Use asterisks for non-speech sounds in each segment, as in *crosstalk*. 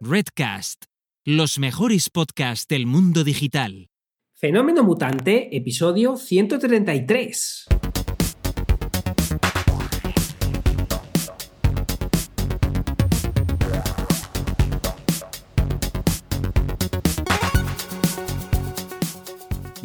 Redcast, los mejores podcasts del mundo digital. Fenómeno Mutante, episodio 133.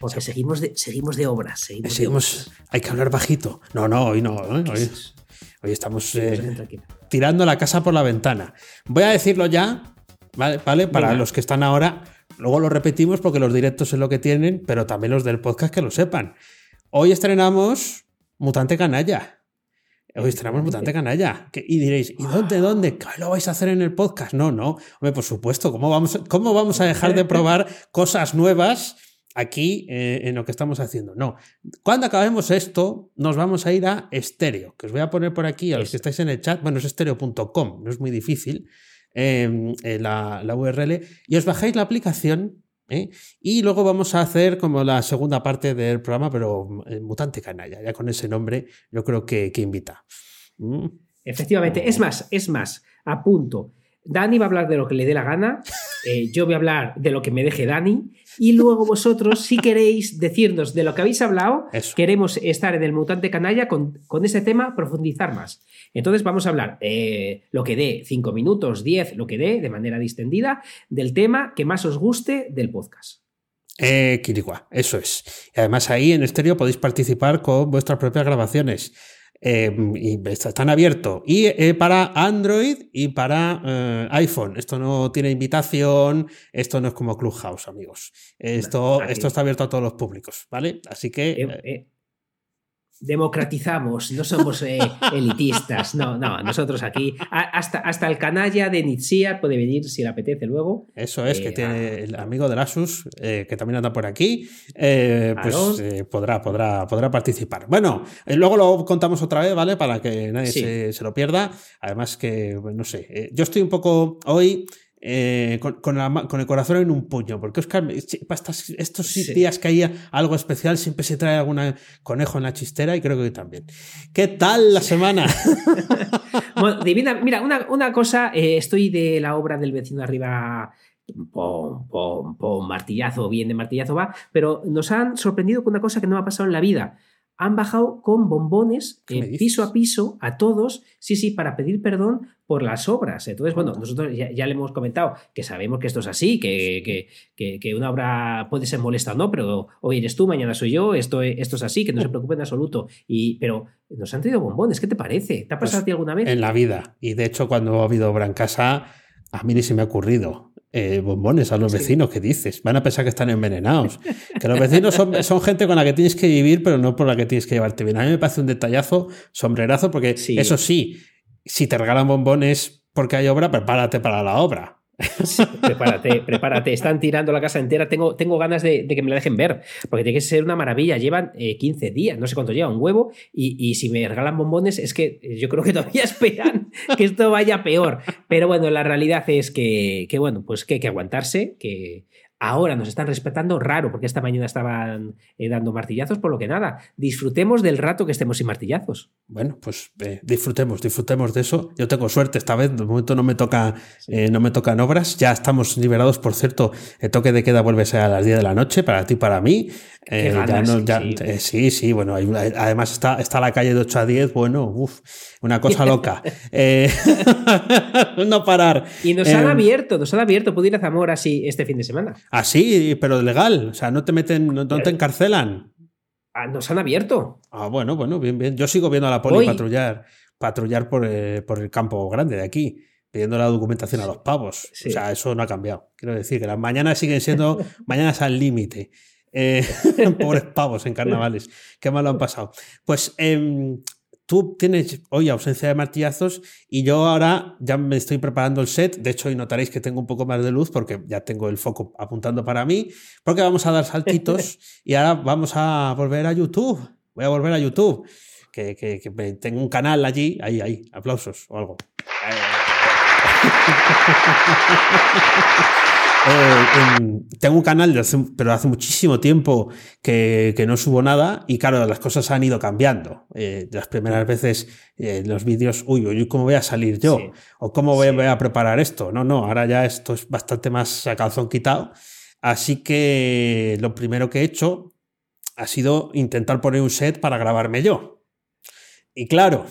Porque seguimos de, seguimos de obras. Seguimos, de Seguimos, obras. hay que hablar bajito. No, no, hoy no. ¿eh? Hoy, hoy estamos eh, Tranquila, tranquila. tirando la casa por la ventana. Voy a decirlo ya, ¿vale? ¿Vale? Para Venga. los que están ahora, luego lo repetimos porque los directos es lo que tienen, pero también los del podcast que lo sepan. Hoy estrenamos Mutante Canalla. Hoy estrenamos Mutante Canalla. Y diréis, ¿y dónde, dónde? ¿Qué lo vais a hacer en el podcast? No, no. Hombre, por supuesto, ¿cómo vamos, cómo vamos a dejar de *laughs* probar cosas nuevas aquí eh, en lo que estamos haciendo? No. Cuando acabemos esto, nos vamos a ir a estéreo, que os voy a poner por aquí a los que estáis en el chat. Bueno, es estéreo.com, no es muy difícil eh, eh, la, la URL. Y os bajáis la aplicación. ¿eh? Y luego vamos a hacer como la segunda parte del programa, pero Mutante Canalla, ya con ese nombre, yo creo que, que invita. Mm. Efectivamente, es más, es más, a punto. Dani va a hablar de lo que le dé la gana, eh, yo voy a hablar de lo que me deje Dani, y luego vosotros, si queréis decirnos de lo que habéis hablado, Eso. queremos estar en el mutante canalla con, con ese tema, profundizar más. Entonces vamos a hablar eh, lo que dé, 5 minutos, 10, lo que dé, de manera distendida, del tema que más os guste del podcast. Eh, Kirigua, eso es. Y además ahí en estéreo podéis participar con vuestras propias grabaciones. Eh, y están abiertos. Y eh, para Android y para eh, iPhone. Esto no tiene invitación, esto no es como Clubhouse, amigos. Esto, aquí. esto está abierto a todos los públicos, ¿vale? Así que... Democratizamos, no somos eh, *laughs* elitistas, no, no, nosotros aquí, hasta, hasta el canalla de Nitsia puede venir si le apetece luego. Eso es, que Eh, tiene el amigo del Asus, eh, que también anda por aquí, pues podrá, podrá, podrá participar. Bueno, luego lo contamos otra vez, ¿vale? Para que nadie Sí. se, se lo pierda. Además que, bueno, no sé, yo estoy un poco hoy... eh, con, con la ma- con el corazón en un puño, porque Oscar, estos Sí. días que hay algo especial, siempre se trae algún conejo en la chistera y creo que hoy también. ¿Qué tal la semana? *laughs* Bueno, divina, mira, una, una cosa, eh, estoy de la obra del vecino arriba. Pom, pom, pom, martillazo, bien de martillazo va, pero nos han sorprendido con una cosa que no me ha pasado en la vida. Han bajado con bombones ¿Qué me eh, piso a piso a todos, sí, sí, para pedir perdón por las obras. Entonces, bueno, nosotros ya, ya le hemos comentado que sabemos que esto es así, que, que, que- que una obra puede ser molesta o no, pero hoy eres tú, mañana soy yo, esto, esto es así, que no se preocupen en absoluto. Y, pero nos han traído bombones, ¿qué te parece? ¿Te ha pasado Pues, a ti alguna vez? en la vida. Y de hecho, cuando ha habido obra en casa, a mí ni se me ha ocurrido. Eh, bombones a los Sí. vecinos, ¿qué dices? Van a pensar que están envenenados. Que los vecinos son, son gente con la que tienes que vivir, pero no por la que tienes que llevarte bien. A mí me parece un detallazo, sombrerazo, porque Sí. eso sí, si te regalan bombones porque hay obra, prepárate para la obra. Prepárate, prepárate. Están tirando la casa entera. Tengo, tengo ganas de, de que me la dejen ver, porque tiene que ser una maravilla. Llevan eh, 15 días, no sé cuánto lleva, un huevo, y, y si me regalan bombones, es que eh, yo creo que todavía *laughs* esperan que esto vaya peor. Pero bueno, la realidad es que, que, bueno, pues que hay que aguantarse, que ahora nos están respetando raro, porque esta mañana estaban eh, dando martillazos, por lo que nada, disfrutemos del rato que estemos sin martillazos. Bueno, pues eh, disfrutemos, disfrutemos de eso. Yo tengo suerte esta vez, de momento no me toca, eh, no me tocan obras. Ya estamos liberados, por cierto. El toque de queda vuelve a ser a las 10 de la noche para ti, para mí. Ya no- sí, ya- sí. sí, sí, bueno, hay además está, está la calle de 8 a 10, bueno, uff, una cosa loca. *laughs* Eh, *laughs* no parar. Y nos han Eh, abierto, nos han abierto, puedo ir a Zamora así este fin de semana. Así, pero legal. O sea, no te meten, no, no te encarcelan. Ah, nos han abierto. Ah, bueno, bueno, bien, bien. Yo sigo viendo a la poli Hoy- patrullar, patrullar por, eh, por el campo grande de aquí, pidiendo la documentación a los pavos. Sí. O sea, eso no ha cambiado. Quiero decir que las mañanas siguen siendo *laughs* mañanas al límite. Eh, pobres pavos en carnavales. Qué mal lo han pasado. Em, tú tienes hoy ausencia de martillazos y yo ahora ya me estoy preparando el set. De hecho, hoy notaréis que tengo un poco más de luz porque ya tengo el foco apuntando para mí, porque vamos a dar saltitos *laughs* y ahora vamos a volver a YouTube. Voy a volver a YouTube. Que, que, que tengo un canal allí, ahí, ahí, aplausos o algo. *laughs* Eh, tengo un canal, de hace, pero hace muchísimo tiempo que, que, no subo nada y claro, las cosas han ido cambiando. Eh, las primeras veces eh, los vídeos, uy, uy, ¿cómo voy a salir yo? Sí. ¿O cómo voy, sí. voy, a preparar esto? No, no, ahora ya esto es bastante más a calzón quitado. Así que lo primero que he hecho ha sido intentar poner un set para grabarme yo. Y claro,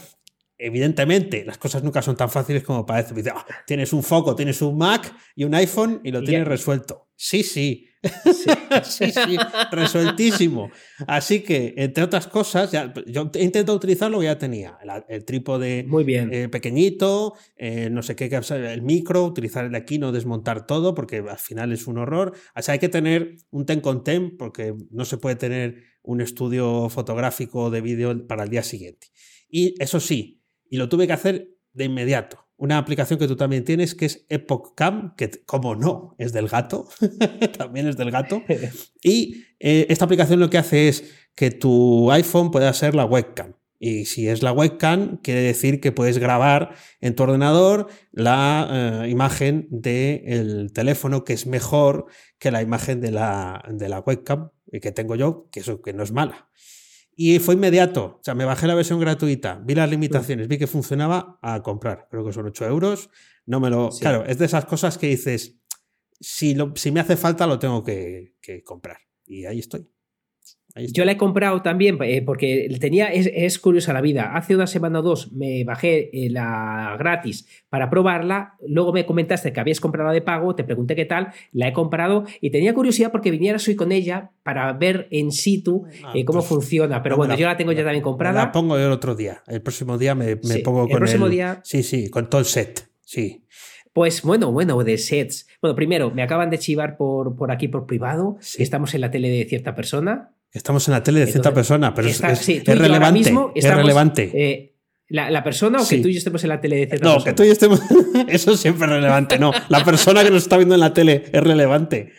evidentemente, las cosas nunca son tan fáciles como parece. Dice, oh, tienes un foco, tienes un Mac y un iPhone y lo tienes yeah. resuelto. Sí, sí. Sí. *laughs* sí, sí, resueltísimo. Así que, entre otras cosas, ya, yo he intentado utilizar lo que ya tenía. El, el trípode Muy bien. Eh, pequeñito, eh, no sé qué, el micro, utilizar el de aquí, no desmontar todo, porque al final es un horror. O sea, hay que tener un ten con ten, porque no se puede tener un estudio fotográfico de vídeo para el día siguiente. Y eso sí, y lo tuve que hacer de inmediato. Una aplicación que tú también tienes que es Epoch Cam, que como no, es del gato, *laughs* también es del gato. *laughs* Y eh, esta aplicación lo que hace es que tu iPhone pueda ser la webcam. Y si es la webcam, quiere decir que puedes grabar en tu ordenador la eh, imagen del teléfono, que es mejor que la imagen de la, de la webcam que tengo yo, que eso que no es mala. Y fue inmediato. O sea, me bajé la versión gratuita, vi las limitaciones, vi que funcionaba a comprar. Creo que son 8 euros. No me lo. Sí. Claro, es de esas cosas que dices, si, lo, si me hace falta, lo tengo que, que comprar. Y ahí estoy. Yo la he comprado también eh, porque tenía, es, es, curiosa la vida. Hace una semana o dos me bajé eh, la gratis para probarla. Luego me comentaste que habías comprado la de pago. Te pregunté qué tal. La he comprado y tenía curiosidad porque vinieras hoy con ella para ver en situ ah, eh, cómo pues, funciona. Pero no bueno, la, yo la tengo ya también comprada. La pongo el otro día. El próximo día me, me sí, pongo con el próximo el, día. Sí, sí, con todo el set. Sí. Pues bueno, bueno, de sets. Bueno, primero, me acaban de chivar por, por aquí por privado. Sí. Estamos en la tele de cierta persona. Estamos en la tele de cierta persona, pero está, es, sí, es, relevante. Mismo estamos, es relevante. Eh, la, la, persona o sí. que tú y yo estemos en la tele de cierta no, persona? No, que tú y yo estemos. *laughs* Eso siempre es relevante. No, la persona que nos está viendo en la tele es relevante.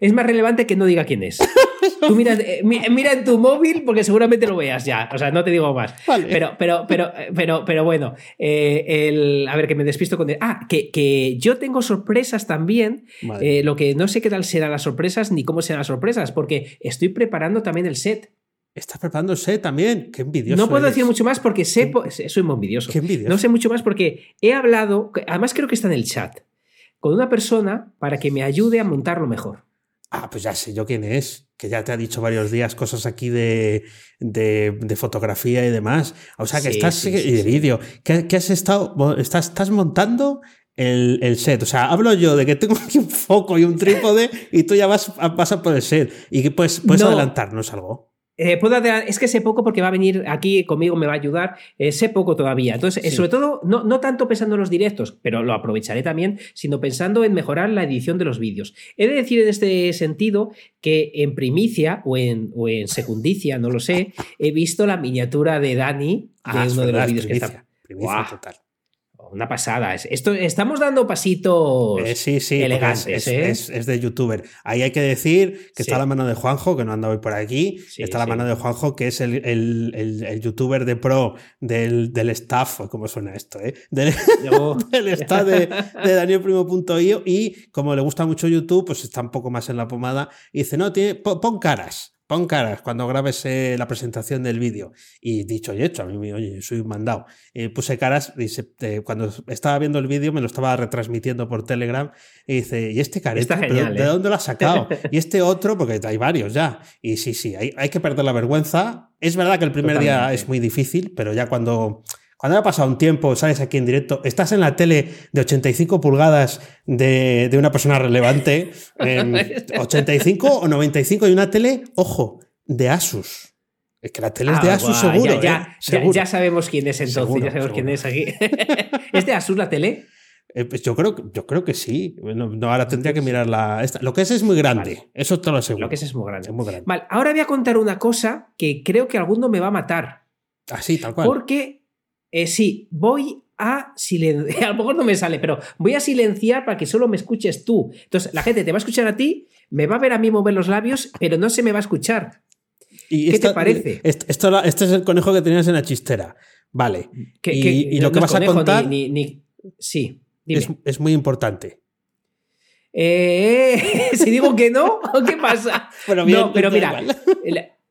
Es más relevante que no diga quién es. *laughs* *laughs* Tú mira, eh, mira, en tu móvil porque seguramente lo veas ya. O sea, no te digo más. Vale. Pero, pero, pero, pero, pero bueno, eh, el, a ver, que me despisto con. Ah, que, que yo tengo sorpresas también. Vale. Eh, lo que no sé qué tal serán las sorpresas ni cómo serán las sorpresas, porque estoy preparando también el set. Estás preparando el set también. Qué envidioso. No puedo eres. decir mucho más porque sé. Soy muy envidioso. Qué envidioso. No sé mucho más porque he hablado. Además, creo que está en el chat. Con una persona para que me ayude a montarlo mejor. Ah, pues ya sé yo quién es, que ya te ha dicho varios días cosas aquí de, de, de fotografía y demás. O sea, que sí, estás. Sí, y de vídeo. ¿Qué, ¿Qué, has estado. Estás, estás montando el, el, set. O sea, hablo yo de que tengo aquí un foco y un trípode y tú ya vas a pasar por el set. Y que pues, puedes no. adelantarnos algo. Eh, puedo es que sé poco porque va a venir aquí conmigo, me va a ayudar. Eh, sé poco todavía. Entonces, eh, sí. sobre todo, no, no, tanto pensando en los directos, pero lo aprovecharé también, sino pensando en mejorar la edición de los vídeos. He de decir en este sentido que en primicia o en, o en secundicia, no lo sé, he visto la miniatura de Dani ah, de uno verdad, de los vídeos que está. Primicia wow. total una pasada. Esto, estamos dando pasitos eh, sí, sí, elegantes. Es, ¿eh? es, es, de youtuber. Ahí hay que decir que sí. está la mano de Juanjo, que no anda hoy por aquí. Está la mano de Juanjo, que es el, el, el, el youtuber de pro del, del, staff. ¿Cómo suena esto? Eh? Del, *laughs* del staff de, de danielprimo.io. Y como le gusta mucho YouTube, pues está un poco más en la pomada. Y dice: No, tiene, pon caras pon caras cuando grabes eh, la presentación del vídeo. Y dicho y hecho, a mí, oye, soy un mandado. Eh, puse caras, eh, cuando estaba viendo el vídeo me lo estaba retransmitiendo por Telegram y dice, ¿y este careta? Genial, ¿De dónde lo has sacado? *laughs* y este otro, porque hay varios ya. Y sí, sí, hay, hay que perder la vergüenza. Es verdad que el primer Totalmente. día es muy difícil, pero ya cuando cuando ha pasado un tiempo, sales aquí en directo, estás en la tele de 85 pulgadas de, de una persona relevante, *laughs* eh, 85 o 95 y una tele, ojo, de Asus. Es que la tele ah, es de Asus guau, seguro, ya, ya, ¿eh? seguro. Ya, ya, sabemos quién es entonces, seguro, ya sabemos seguro. quién es aquí. *laughs* ¿Es de Asus la tele? Eh, pues yo creo, yo creo que sí. No, no ahora tendría que mirar la. Esta. Lo que es es muy grande. Vale. Eso te lo aseguro. Lo que es es muy grande. es muy grande. Vale, ahora voy a contar una cosa que creo que alguno me va a matar. Así, tal cual. Porque, eh, sí, voy a silenciar, *laughs* a lo mejor no me sale, pero voy a silenciar para que solo me escuches tú. Entonces, la gente te va a escuchar a ti, me va a ver a mí mover los labios, pero no se me va a escuchar. Y ¿Qué te parece? Esto, este es el conejo que tenías en la chistera. Vale. Que- y, que y no lo que vas a contar ni- ni- ni- Sí, dime. es, es muy importante. Eh, *laughs* si digo que no, ¿qué pasa? *laughs* Pero bien, no, pero mira, la-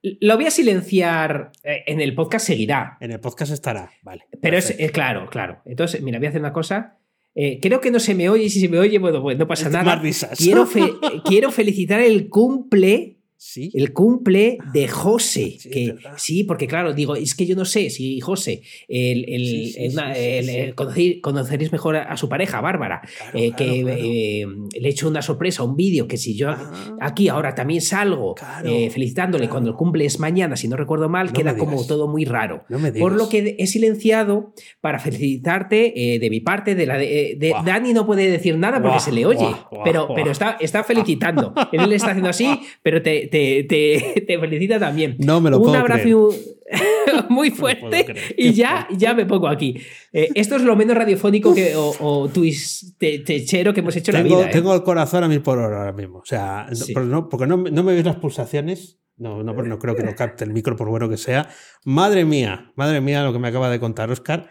lo voy a silenciar. eh, En el podcast seguirá. En el podcast estará. Vale. Pero es, claro, claro. Entonces, mira, voy a hacer una cosa. Eh, creo que no se me oye si se me oye, bueno, pues no pasa nada. risas. Quiero, fe- *laughs* quiero felicitar el cumple. Sí. El cumple de José. sí, que, porque claro, digo, es que yo no sé si José, el, el- Sí, el- el- el- conoceréis mejor a, a su pareja, Bárbara, Claro, eh, claro, que claro. eh, le he hecho una sorpresa, un vídeo, que si yo Ah. aquí ahora también salgo eh, felicitándole cuando el cumple es mañana, si no recuerdo mal, No queda como todo muy raro. No me digas. Por lo que he silenciado para felicitarte de mi parte, de la de. Dani no puede decir nada porque se le oye, pero, pero está, está felicitando. Él le está haciendo así, *laughs* pero te, te, te- *laughs* te felicita también. No me lo un puedo abrazo creer. y un- *laughs* muy fuerte y ya, ya me pongo aquí. Eh, esto es lo menos radiofónico que, o, o twistechero que hemos hecho en la Tengo, vida. ¿eh? tengo el corazón a mil por hora ahora mismo. O sea, no- Sí. pero no, porque no, no me veis las pulsaciones. No, no, no creo que lo capte el micro, por bueno que sea. Madre mía, madre mía, lo que me acaba de contar Oscar.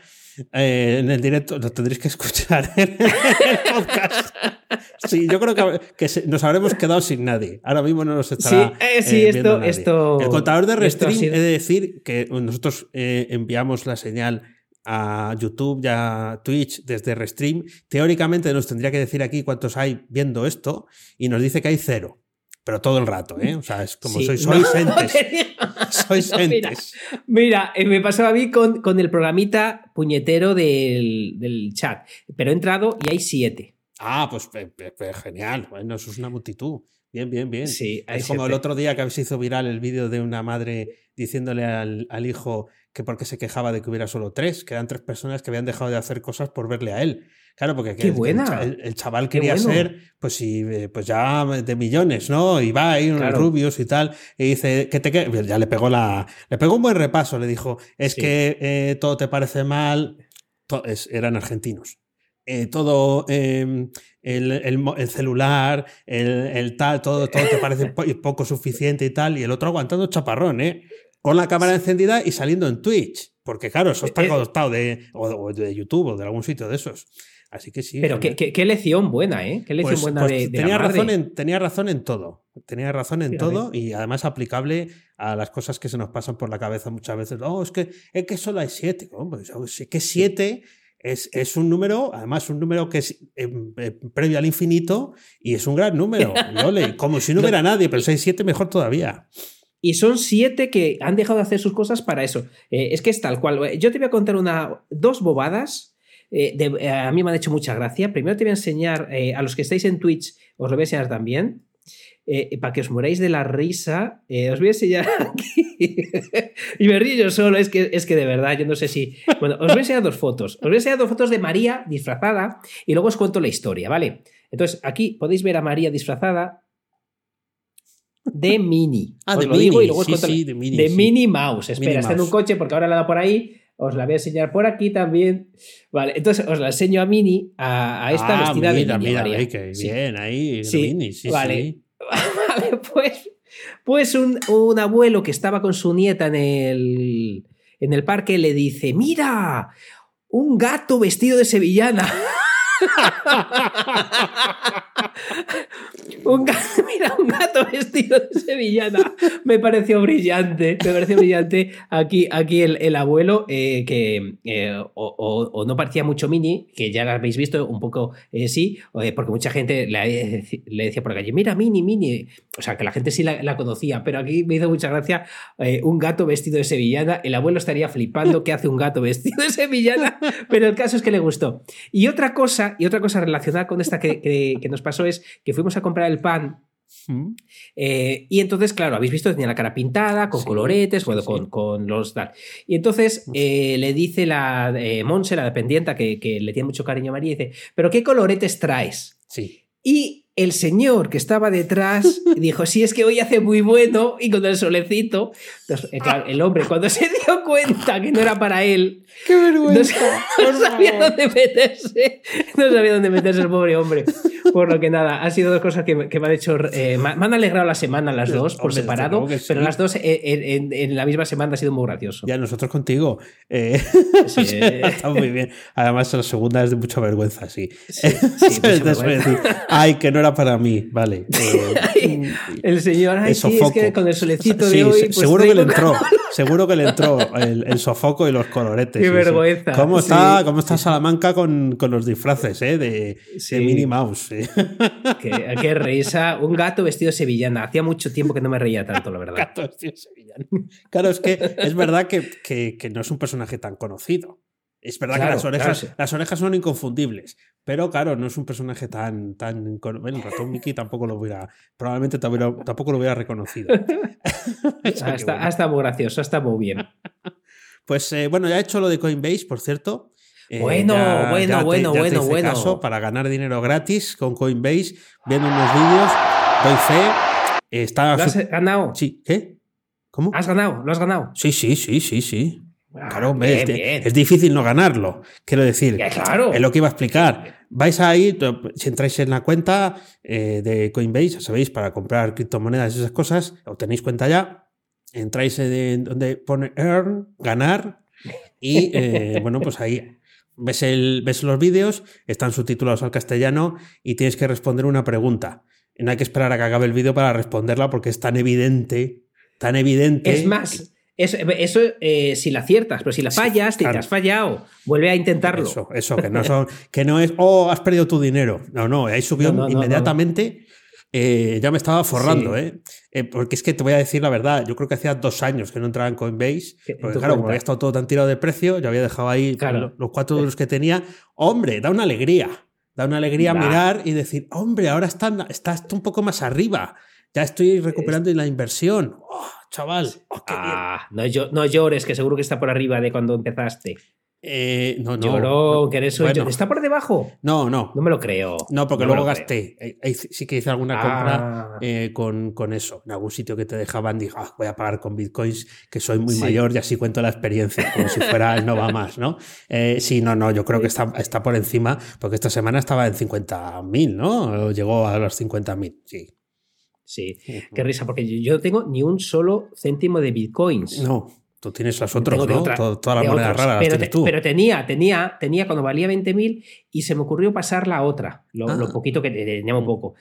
Eh, en el directo lo tendréis que escuchar *laughs* en el podcast. Sí, yo creo que, nos habremos quedado sin nadie. Ahora mismo no nos estará. Sí, eh, sí, eh, esto- viendo nadie. esto- El contador de esto Restream, sido- he de decir que nosotros enviamos la señal a YouTube y a Twitch desde Restream. Teóricamente nos tendría que decir aquí cuántos hay viendo esto y nos dice que hay cero. Pero todo el rato, ¿eh? O sea, es como Sí, sois, *laughs* no, sois entes. te digo. Sois No, mira, entes. Mira, eh, me pasó a mí con, con el programita puñetero del, del chat, pero he entrado y hay siete. Ah, pues pe- pe- pe- genial. Bueno, eso es una multitud. Bien, bien, bien. Sí, es como el otro día que se hizo viral el vídeo de una madre diciéndole al, al hijo que porque se quejaba de que hubiera solo tres, que eran tres personas que habían dejado de hacer cosas por verle a él. Claro, porque ¡Qué el- buena! El, el- chaval ¡Qué quería bueno! ser, pues sí, eh, pues ya de millones, ¿no? Y va ahí Claro. rubios y tal. Y dice, que te que-?" Pues Ya le pegó la. Le pegó un buen repaso. Le dijo, es Sí. que eh, todo te parece mal. To- es- eran argentinos. Eh, todo eh, el, el el celular, el, el tal, todo, todo te parece *laughs* po- poco suficiente y tal, y el otro aguantando chaparrón, ¿eh? Con la cámara encendida y saliendo en Twitch. Porque claro, eso está Eh, eh. adoptado de, o, o de YouTube o de algún sitio de esos. Así que sí. Pero qué, qué- qué lección buena, ¿eh? Qué lección Pues- buena pues de, de la tenía, madre. razón en, tenía razón en todo. Tenía razón en Fíjate. todo y además aplicable a las cosas que se nos pasan por la cabeza muchas veces. Oh, es que, es que solo hay siete. Pues, sí que siete es, es un número, además un número que es eh, eh, previo al infinito y es un gran número. *laughs* Ole, como si no hubiera nadie, pero si hay siete, mejor todavía. Y son siete que han dejado de hacer sus cosas para eso. Eh, es que es tal cual. Yo te voy a contar una, dos bobadas. Eh, de- eh, a mí me han hecho mucha gracia. Primero te voy a enseñar, eh, a los que estáis en Twitch, os lo voy a enseñar también. eh, para que os moráis de la risa, os voy a enseñar *laughs* aquí. y me río yo solo, es que, es que de verdad, yo no sé si. Bueno, os voy a enseñar dos fotos. Os voy a enseñar dos fotos de María disfrazada y luego os cuento la historia, ¿vale? Entonces, aquí podéis ver a María disfrazada de Mini. Ah, Os de lo Mini, digo y luego os sí, sí, de Mini, de sí. Minnie Mouse. Espera, Minnie está en un coche porque ahora la da por ahí. Os la voy a enseñar por aquí también. Vale, entonces os la enseño a Minnie, a, a esta Ah, vestida mira, de Minnie. mira, María. qué Sí. bien, ahí, Sí, Mini, sí, vale. sí. *laughs* Vale, pues, pues un, un abuelo que estaba con su nieta en el, en el parque le dice: ¡Mira! Un gato vestido de sevillana. *laughs* *laughs* un gato, *laughs* mira, un gato vestido de sevillana. Me pareció brillante. Me pareció brillante aquí, aquí el, el abuelo, eh, que eh, o, no parecía mucho Mini, que ya la habéis visto un poco, eh, sí, porque mucha gente le, decía por la calle, mira, Mini, Mini. O sea, que la gente sí la, conocía, pero aquí me hizo mucha gracia un gato vestido de sevillana. El abuelo estaría flipando qué hace un gato vestido de sevillana, *laughs* pero el caso es que le gustó. Y otra cosa, y otra cosa relacionada con esta que, que- que nos pasó es que fuimos a comprar el pan Mm. eh, y entonces, claro, habéis visto, tenía la cara pintada, con Sí, coloretes, bueno, sí. Con, con los tal. Y entonces eh, le dice la eh, Monse, la dependienta, que, que le tiene mucho cariño a María, y dice, ¿pero qué coloretes traes? Sí. Y el señor que estaba detrás *laughs* dijo, sí, es que hoy hace muy bueno y con el solecito. Entonces, eh, claro, el hombre cuando se dio cuenta que no era para él, ¡Qué vergüenza! no, no sabía dónde meterse. No sabía dónde meterse el pobre hombre. Por lo que nada, han sido dos cosas que, me- que me han hecho. eh, me han alegrado la semana las dos por Hombre, separado, sí. pero las dos en, en- en la misma semana ha sido muy gracioso. Ya nosotros contigo. Eh, Sí, *laughs* eh. está muy bien. Además, la segunda es de mucha vergüenza, sí. *laughs* Mucha vergüenza. Ay, que no era para mí. Vale. eh, *laughs* El señor, ay, el sí, es que con el solecito Sí, de hoy. pues seguro que le entró. *laughs* Seguro que le entró el, el sofoco y los coloretes. Qué sí, sí. vergüenza, ¿Cómo sí. está, cómo está Salamanca con, con los disfraces eh? de, Sí. de Minnie Mouse? *laughs* Qué, qué risa. Un gato vestido sevillana. Hacía mucho tiempo que no me reía tanto, la verdad. Gato vestido de sevillano. Claro, es que es verdad que, que- que no es un personaje tan conocido. Es verdad Claro, que las orejas, claro, las orejas son inconfundibles, pero claro, no es un personaje tan. tan el ratón Mickey tampoco lo hubiera. Probablemente tampoco, lo hubiera reconocido. *laughs* Ah, que está, bueno. ah, está muy gracioso, está muy bien. Pues eh, bueno, ya he hecho lo de Coinbase, por cierto. Eh, Bueno, bueno, bueno, te bueno, bueno. caso para ganar dinero gratis con Coinbase, viendo unos vídeos, doy fe. Está ¿Lo has ganado? Sí, ¿qué? ¿Cómo? ¿Has ganado? ¿Lo has ganado? Sí, sí, sí, sí, sí. Claro, hombre, bien, es, de- bien. es difícil no ganarlo. Quiero decir, Ya, claro. es lo que iba a explicar. Vais ahí, si entráis en la cuenta eh, de Coinbase, ya sabéis, para comprar criptomonedas y esas cosas, o tenéis cuenta ya, entráis en donde pone earn, ganar, y eh, *laughs* bueno, pues ahí ves, el, ves los vídeos, están subtitulados al castellano y tienes que responder una pregunta. Y no hay que esperar a que acabe el vídeo para responderla porque es tan evidente, tan evidente. Es más, eso, eso, eh, si la aciertas, pero si la Sí, fallas, si claro. te has fallado, vuelve a intentarlo. Eso, eso, que no, son, que no es, oh, has perdido tu dinero. No, no, ahí subió No, no, no, inmediatamente. eh, ya me estaba forrando, Sí. ¿eh? Eh, Porque es que te voy a decir la verdad, yo creo que hacía dos años que no entraba en Coinbase. Porque claro, como cuenta. había estado todo tan tirado de precio, yo había dejado ahí Claro. los cuatro euros que tenía. Hombre, da una alegría. Da una alegría mirar y decir, hombre, ahora está, un poco más arriba. Ya estoy recuperando la inversión. Oh, chaval, oh, qué. Ah, no, llo- no llores, que seguro que está por arriba de cuando empezaste. Eh, no, no. Lloró, que eres un Bueno. ¿Está por debajo? No, no. No me lo creo. No, porque No luego creo. gasté. Eh, eh, Sí que hice alguna compra Ah. eh, con, con eso. En algún sitio que te dejaban, dije, "Ah, voy a pagar con bitcoins, que soy muy Sí. mayor y así cuento la experiencia, como si fuera el no va más, ¿no? Eh, sí, no, no, yo creo que está, está por encima, porque esta semana estaba en 50.000, ¿no? Llegó a los 50.000, sí. Sí, qué risa, porque yo no tengo ni un solo céntimo de bitcoins. No, tú tienes Tengo de ¿no? otra- todas las monedas otros. raras las pero, tienes te- tú. pero tenía, tenía, tenía cuando valía 20.000 y se me ocurrió pasar la otra, lo, Ah. lo poquito que tenía muy poco.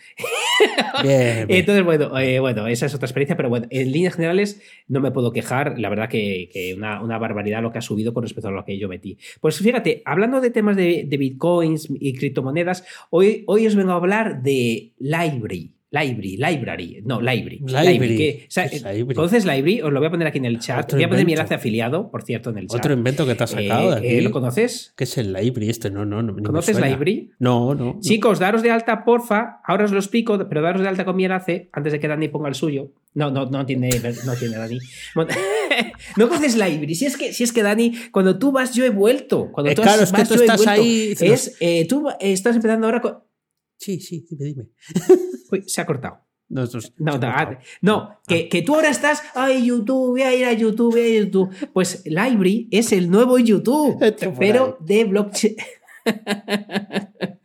Bien, bien. *laughs* Entonces, bueno, eh, bueno, esa es otra experiencia, pero bueno, en líneas generales no me puedo quejar. La verdad que, que una, una barbaridad lo que ha subido con respecto a lo que yo metí. Pues fíjate, hablando de temas de, de bitcoins y criptomonedas, hoy, hoy os vengo a hablar de Library. Library, library, no, library. Library. que- o sea, ¿Qué es library? ¿Conoces Library? Os lo voy a poner aquí en el chat. Otro Voy a poner mi enlace afiliado, por cierto, en el chat. Otro invento que te has sacado Eh, de aquí. eh, ¿Lo conoces? ¿Qué es el Library este? No, no, no. ¿Conoces. Library? No, no. Chicos, daros de alta, porfa. Ahora os lo explico, pero daros de alta con mi enlace antes de que Dani ponga el suyo. No, no, no tiene, no tiene Dani. *laughs* No conoces Library. Si es, que, si es que Dani, cuando tú vas, yo he vuelto. Cuando Eh, tú claro, has- es que tú yo estás ahí- Es, eh, tú estás empezando ahora con. Sí, sí, dime, dime. *laughs* Uy, se ha cortado. No, No, no, ah, no, que, que tú ahora estás, ay, YouTube, voy a ir a YouTube, voy a ir a YouTube. Pues Library es el nuevo YouTube, *laughs* pero de blockchain. *laughs*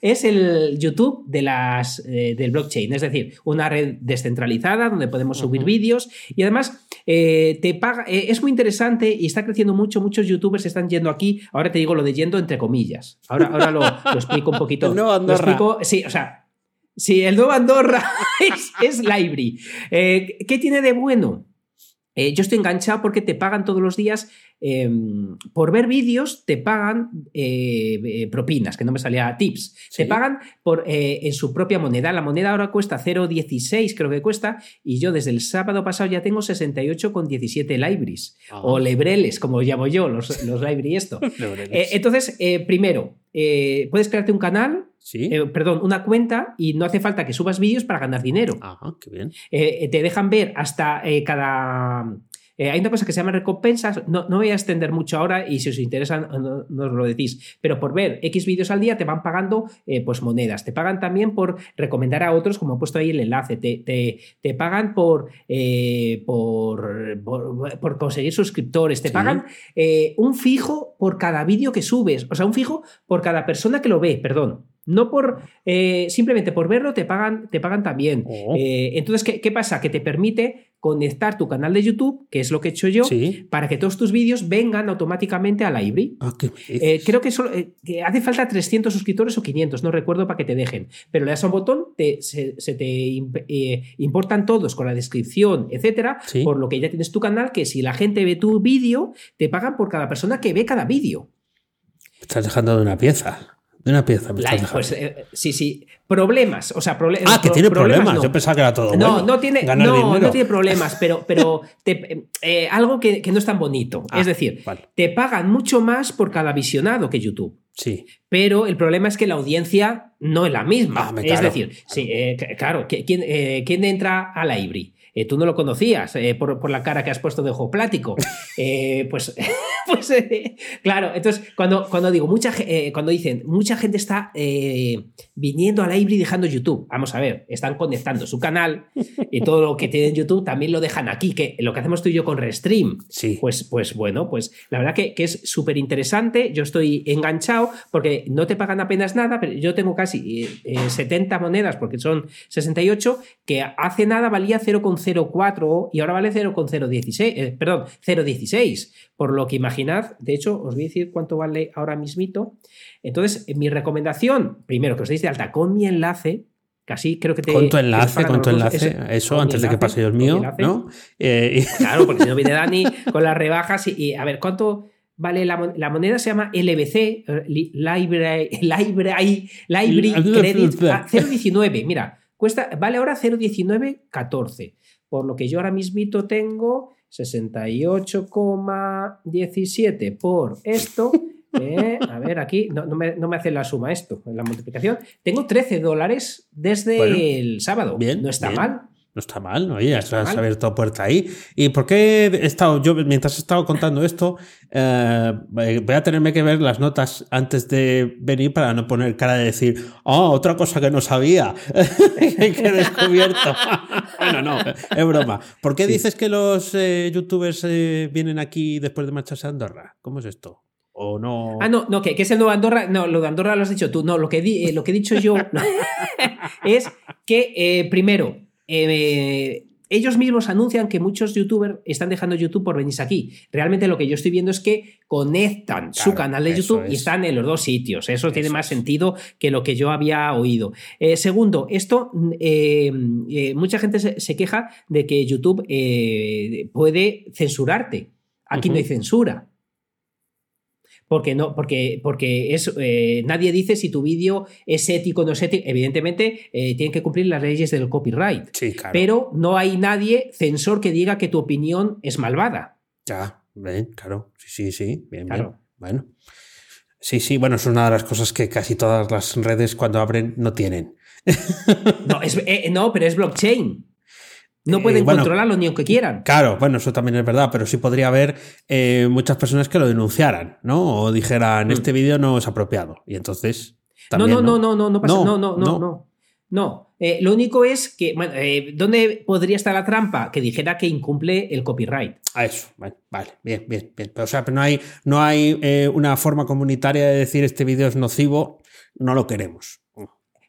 es el YouTube de las, eh, del blockchain, es decir, una red descentralizada donde podemos subir vídeos y además eh, te paga, eh, es muy interesante y está creciendo mucho, muchos youtubers están yendo aquí, ahora te digo lo de yendo entre comillas, ahora, ahora lo, lo explico un poquito. El nuevo Lo Andorra. explico, sí, o sea, Sí, el nuevo Andorra *laughs* es, es Library. Eh, ¿Qué tiene de bueno? Eh, yo estoy enganchado porque te pagan todos los días, eh, por ver vídeos, te pagan eh, eh, propinas, que no me salía tips. Sí. Te pagan por, eh, en su propia moneda. La moneda ahora cuesta 0,16, creo que cuesta, y yo desde el sábado pasado ya tengo 68,17 libraries. Ah. O lebreles, como llamo yo, los, los library esto. *laughs* Entonces, primero, puedes crearte un canal, sí. eh, perdón, una cuenta y no hace falta que subas vídeos para ganar dinero. Ajá, qué bien. Eh, te dejan ver hasta eh, cada, Eh, hay una cosa que se llama recompensas, no, no voy a extender mucho ahora y si os interesa no- nos lo decís, pero por ver X vídeos al día te van pagando eh, pues monedas, te pagan también por recomendar a otros, como he puesto ahí el enlace, te, te- te pagan por, eh, por, por, por conseguir suscriptores, te Sí. pagan un fijo por cada vídeo que subes, o sea, un fijo por cada persona que lo ve, perdón. No por eh, simplemente por verlo te pagan, te pagan también. Oh. Eh, entonces, ¿qué, qué pasa? Que te permite conectar tu canal de YouTube, que es lo que he hecho yo, Sí. para que todos tus vídeos vengan automáticamente a. Ah, ¿qué me dices? Eh, creo que, solo, eh, que hace falta 300 suscriptores o 500, no recuerdo para que te dejen. Pero le das a un botón, te- se, se te eh, importan todos con la descripción, etcétera, Sí. por lo que ya tienes tu canal, que si la gente ve tu vídeo, te pagan por cada persona que ve cada vídeo. Estás dejando de una pieza. De una pieza pues eh, sí, sí. Problemas, o sea, prole- ah, que pro- tiene problemas. no. Yo pensaba que era todo No, bueno. no tiene, Ganar no, no tiene problemas, pero, pero te- eh, algo que, que no es tan bonito. Ah, es decir, vale. te pagan mucho más por cada visionado que YouTube. Sí. Pero el problema es que la audiencia no es la misma. Ah, me- es decir, sí, eh, claro, ¿qui- ¿quién, quién entra a la Ibri? Eh, tú no lo conocías eh, por, por la cara que has puesto de ojo plático. *laughs* Eh, pues, *laughs* pues eh, claro, entonces cuando, cuando digo, mucha, eh, cuando dicen, mucha gente está viniendo a la Ibri dejando YouTube, vamos a ver, están conectando su canal y todo lo que tienen en YouTube también lo dejan aquí, que lo que hacemos tú y yo con Restream, Sí. pues, pues bueno, pues la verdad que, que es súper interesante. Yo estoy enganchado porque no te pagan apenas nada, pero yo tengo casi eh, eh, 70 monedas porque son 68, que hace nada valía 0,04 y ahora vale 0,016, eh, perdón, 0,16. Por lo que imaginad, de hecho, os voy a decir cuánto vale ahora mismito. Entonces, eh, mi recomendación, primero que os deis de alta con mi enlace. Casi creo que te. Con tu enlace, con tu enlace. Eso, antes de que pase yo el mío. ¿no? Eh, y- *laughs* Claro, porque si no viene Dani con las rebajas y, y, a ver, ¿cuánto vale la, la moneda? Se llama LBC, eh, Li- Library, Library, Library Credit ah, 0.19. Mira, cuesta, vale ahora 0.1914. Por lo que yo ahora mismito tengo 68,17 por esto. *laughs* eh, a ver, aquí no, no me, no me hace la suma esto, la multiplicación. Tengo 13 dólares desde Bueno, el sábado. bien, no está bien. mal. No está mal, ¿no? Oye, has, está has mal. abierto puerta ahí. ¿Y por qué he estado, yo mientras he estado contando esto, eh, voy a tenerme que ver las notas antes de venir para no poner cara de decir, oh, otra cosa que no sabía, *laughs* *laughs* que he descubierto. Bueno, no, es broma. ¿Por qué Sí. dices que los eh, youtubers eh, vienen aquí después de marcharse a Andorra? ¿Cómo es esto? ¿O no? Ah, no, no, que, que es el nuevo Andorra. No, lo de Andorra lo has dicho tú. No, lo que, di- eh, lo que he dicho yo *laughs* es que, primero, ellos mismos anuncian que muchos youtubers están dejando YouTube por venirse aquí. Realmente lo que yo estoy viendo es que conectan su canal de YouTube y es. están en los dos sitios. Eso, tiene más es. sentido que lo que yo había oído. Eh, segundo, esto, eh, eh, mucha gente se, se queja de que YouTube puede censurarte. Aquí no hay censura. Porque no, porque, porque es, eh, nadie dice si tu vídeo es ético o no es ético. Evidentemente, eh, tienen que cumplir las leyes del copyright. Sí, claro. Pero no hay nadie censor que diga que tu opinión es malvada. Ya, ven, claro. Sí, sí, sí. Bien, Claro. bien. Bueno. Sí, sí, bueno, es una de las cosas que casi todas las redes cuando abren no tienen. No, es, eh, no pero es blockchain. No Eh, pueden bueno, controlarlo ni aunque quieran. Claro, bueno, eso también es verdad, pero sí podría haber eh, muchas personas que lo denunciaran, ¿no? O dijeran, Mm. este vídeo no es apropiado. Y entonces. No, También, no, no, no, no, no pasa. No, No, no, no, no. Eh, lo único es que, bueno, eh, ¿dónde podría estar la trampa? Que dijera que incumple el copyright. A eso, vale, vale, bien, bien, bien. Pero, o sea, pero no hay, no hay eh, una forma comunitaria de decir este vídeo es nocivo, no lo queremos.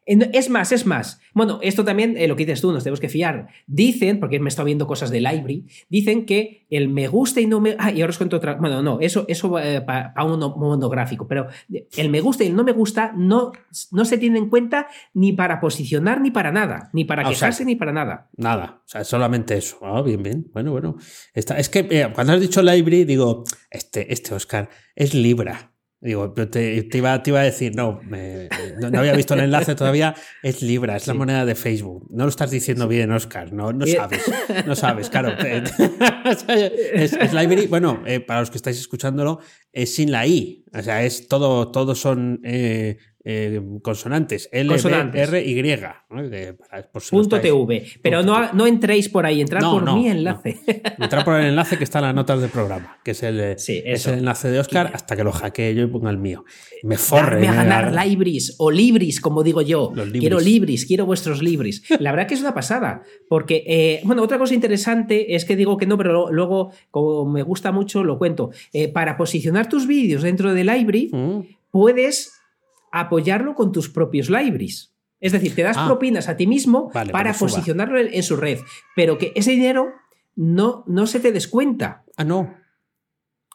Eh, Es más, es más. Bueno, esto también, eh, lo que dices tú, nos tenemos que fiar. Dicen, porque me he estado viendo cosas de Library, dicen que el me gusta y no me. Ah, y ahora os cuento otra. Bueno, no, eso, eso para un monográfico, pero el me gusta y el no me gusta no, no se tiene en cuenta ni para posicionar ni para nada, ni para Ah, o sea, quejarse ni para nada. Nada, o sea, solamente eso. Ah, bien, bien. Bueno, bueno. Está, es que eh, cuando has dicho library, digo, este, este Oscar es Libra. Digo, te, te iba, te iba a decir, no, me- no, no había visto el enlace todavía, es Libra, es la moneda de Facebook. No lo estás diciendo bien, Oscar, no, no sabes, no sabes, claro. te- *laughs* *laughs* es, es Library, bueno, eh, para los que estáis escuchándolo, es sin la I, o sea, es todo, todos son eh, eh, consonantes. L, Consonantes. B, R, Y. ¿no? Que para- por si lo Punto TV. Pero Punto no, no entréis por ahí, entrad No, por mi enlace. *laughs* Entrar por el enlace que está en las notas del programa, que es el, eh, Sí, es el enlace de Oscar, hasta que lo hackee yo y ponga el mío. Me forre. Darme a ganar libris o libris, como digo yo. Libris. Quiero libris, quiero vuestros libris. La verdad que es una pasada. Porque, eh, bueno, otra cosa interesante es que digo que no, pero luego, como me gusta mucho, lo cuento. Eh, para posicionar tus vídeos dentro de Libri, Mm. puedes apoyarlo con tus propios libris. Es decir, te das Ah. propinas a ti mismo Vale, para posicionarlo en, en su red. Pero que ese dinero no, no se te descuenta. Ah, no.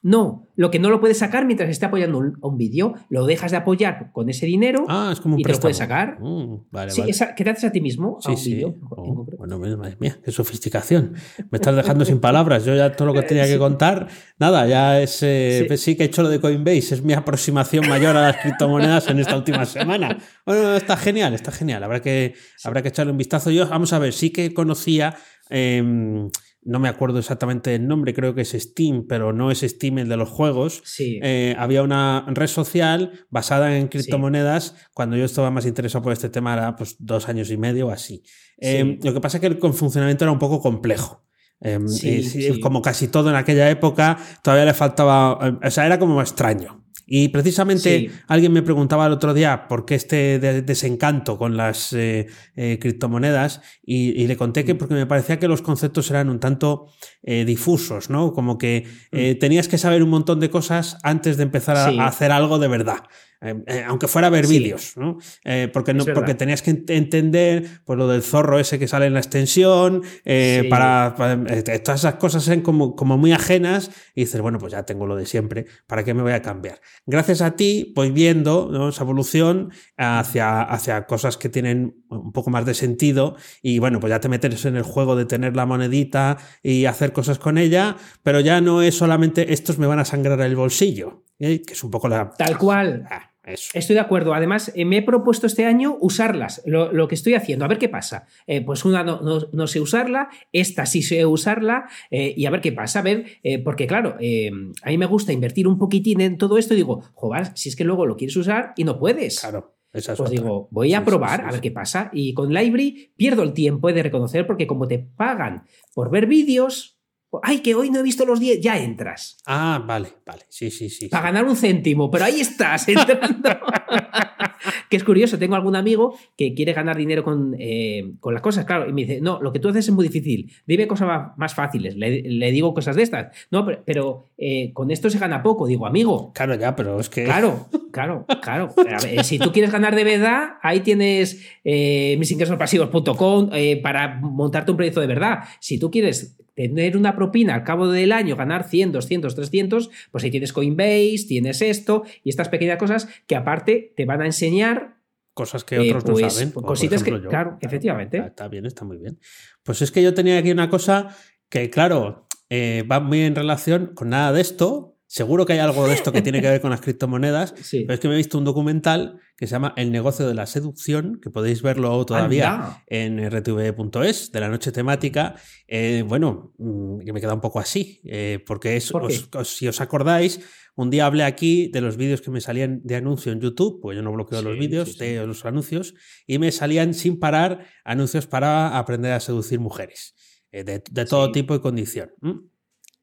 No, lo que no lo puedes sacar mientras esté apoyando un, un vídeo, lo dejas de apoyar con ese dinero Ah, es como un y te lo puedes sacar. Mm, vale, Sí, vale. esa- que te haces a ti mismo a Sí, un sí. vídeo. Oh, bueno, madre mía, qué sofisticación. Me estás dejando sin palabras. Yo ya todo lo que *laughs* tenía que contar, nada, ya es. eh, Sí. pues sí. que he hecho lo de Coinbase. Es mi aproximación mayor a las criptomonedas en esta última semana. Bueno, está genial, está genial. Habrá que, habrá que echarle un vistazo. Yo, vamos a ver, sí que conocía. em, no me acuerdo exactamente del nombre, creo que es Steam, pero no es Steam el de los juegos. Sí. Eh, había una red social basada en criptomonedas. Cuando yo estaba más interesado por este tema era pues dos años y medio o así. Eh, Lo que pasa es que el funcionamiento era un poco complejo. Eh, y. Como casi todo en aquella época, todavía le faltaba, eh, o sea, era como extraño. Y precisamente Sí. alguien me preguntaba el otro día por qué este de- desencanto con las eh, eh, criptomonedas y, y le conté Mm. que porque me parecía que los conceptos eran un tanto eh, difusos, ¿no? Como que eh, tenías que saber un montón de cosas antes de empezar a, Mm. Sí. a hacer algo de verdad. Eh, eh, aunque fuera a ver Sí. vídeos, ¿no? Eh, porque, no porque tenías que ent- entender pues, lo del zorro ese que sale en la extensión, Sí. para, para- todas esas cosas eran como, como muy ajenas y dices, bueno, pues ya tengo lo de siempre, ¿para qué me voy a cambiar? Gracias a ti voy viendo ¿no? esa evolución hacia, hacia cosas que tienen un poco más de sentido y bueno, pues ya te metes en el juego de tener la monedita y hacer cosas con ella, pero ya no es solamente estos me van a sangrar el bolsillo, que es un poco la... Tal cual. Ah, eso. Estoy de acuerdo. Además, eh, me he propuesto este año usarlas, lo, lo que estoy haciendo, a ver qué pasa. Eh, pues una no, no- no sé usarla, esta sí sé usarla, eh, y a ver qué pasa. A ver, porque claro, eh, a mí me gusta invertir un poquitín en todo esto y digo, joder, si es que luego lo quieres usar y no puedes. Claro. Esa es Pues otra. digo, voy a Sí, probar sí, sí, a ver qué pasa. Y con Library pierdo el tiempo, he de reconocer, porque como te pagan por ver vídeos, ay, que hoy no he visto los 10, ya entras. Ah, vale, vale. Sí, sí, sí. Para sí. ganar un céntimo, pero ahí estás *laughs* entrando. *laughs* que es curioso, tengo algún amigo que quiere ganar dinero con, eh, con las cosas, claro, y me dice, no, lo que tú haces es muy difícil, dime cosas más fáciles, le, le digo cosas de estas, no, pero, pero, eh, con esto se gana poco, digo, amigo. Claro, ya, pero es que. Claro, *laughs* claro, claro. Ver, si tú quieres ganar de verdad, ahí tienes eh, misingresospasivos.com eh, para montarte un proyecto de verdad. Si tú quieres tener una propina al cabo del año, ganar 100, 200, 300, pues ahí tienes Coinbase, tienes esto y estas pequeñas cosas que aparte te van a enseñar. Cosas que Eh, otros no pues, saben. cositas que- yo. claro, efectivamente. Está, está bien, está muy bien. Pues es que yo tenía aquí una cosa que, claro, eh, va muy en relación con nada de esto. Seguro que hay algo de esto que tiene que ver con las *laughs* criptomonedas. Sí. Pero es que me he visto un documental que se llama El negocio de la seducción, que podéis verlo todavía Anda. en rtv.es, de la noche temática. Eh, bueno, mm, que me queda un poco así, eh, porque es, ¿Por qué? os- os- si os acordáis, un día hablé aquí de los vídeos que me salían de anuncio en YouTube, pues yo no bloqueo Sí, los vídeos sí, de los anuncios, y me salían sin parar anuncios para aprender a seducir mujeres, eh, de, de todo tipo y condición.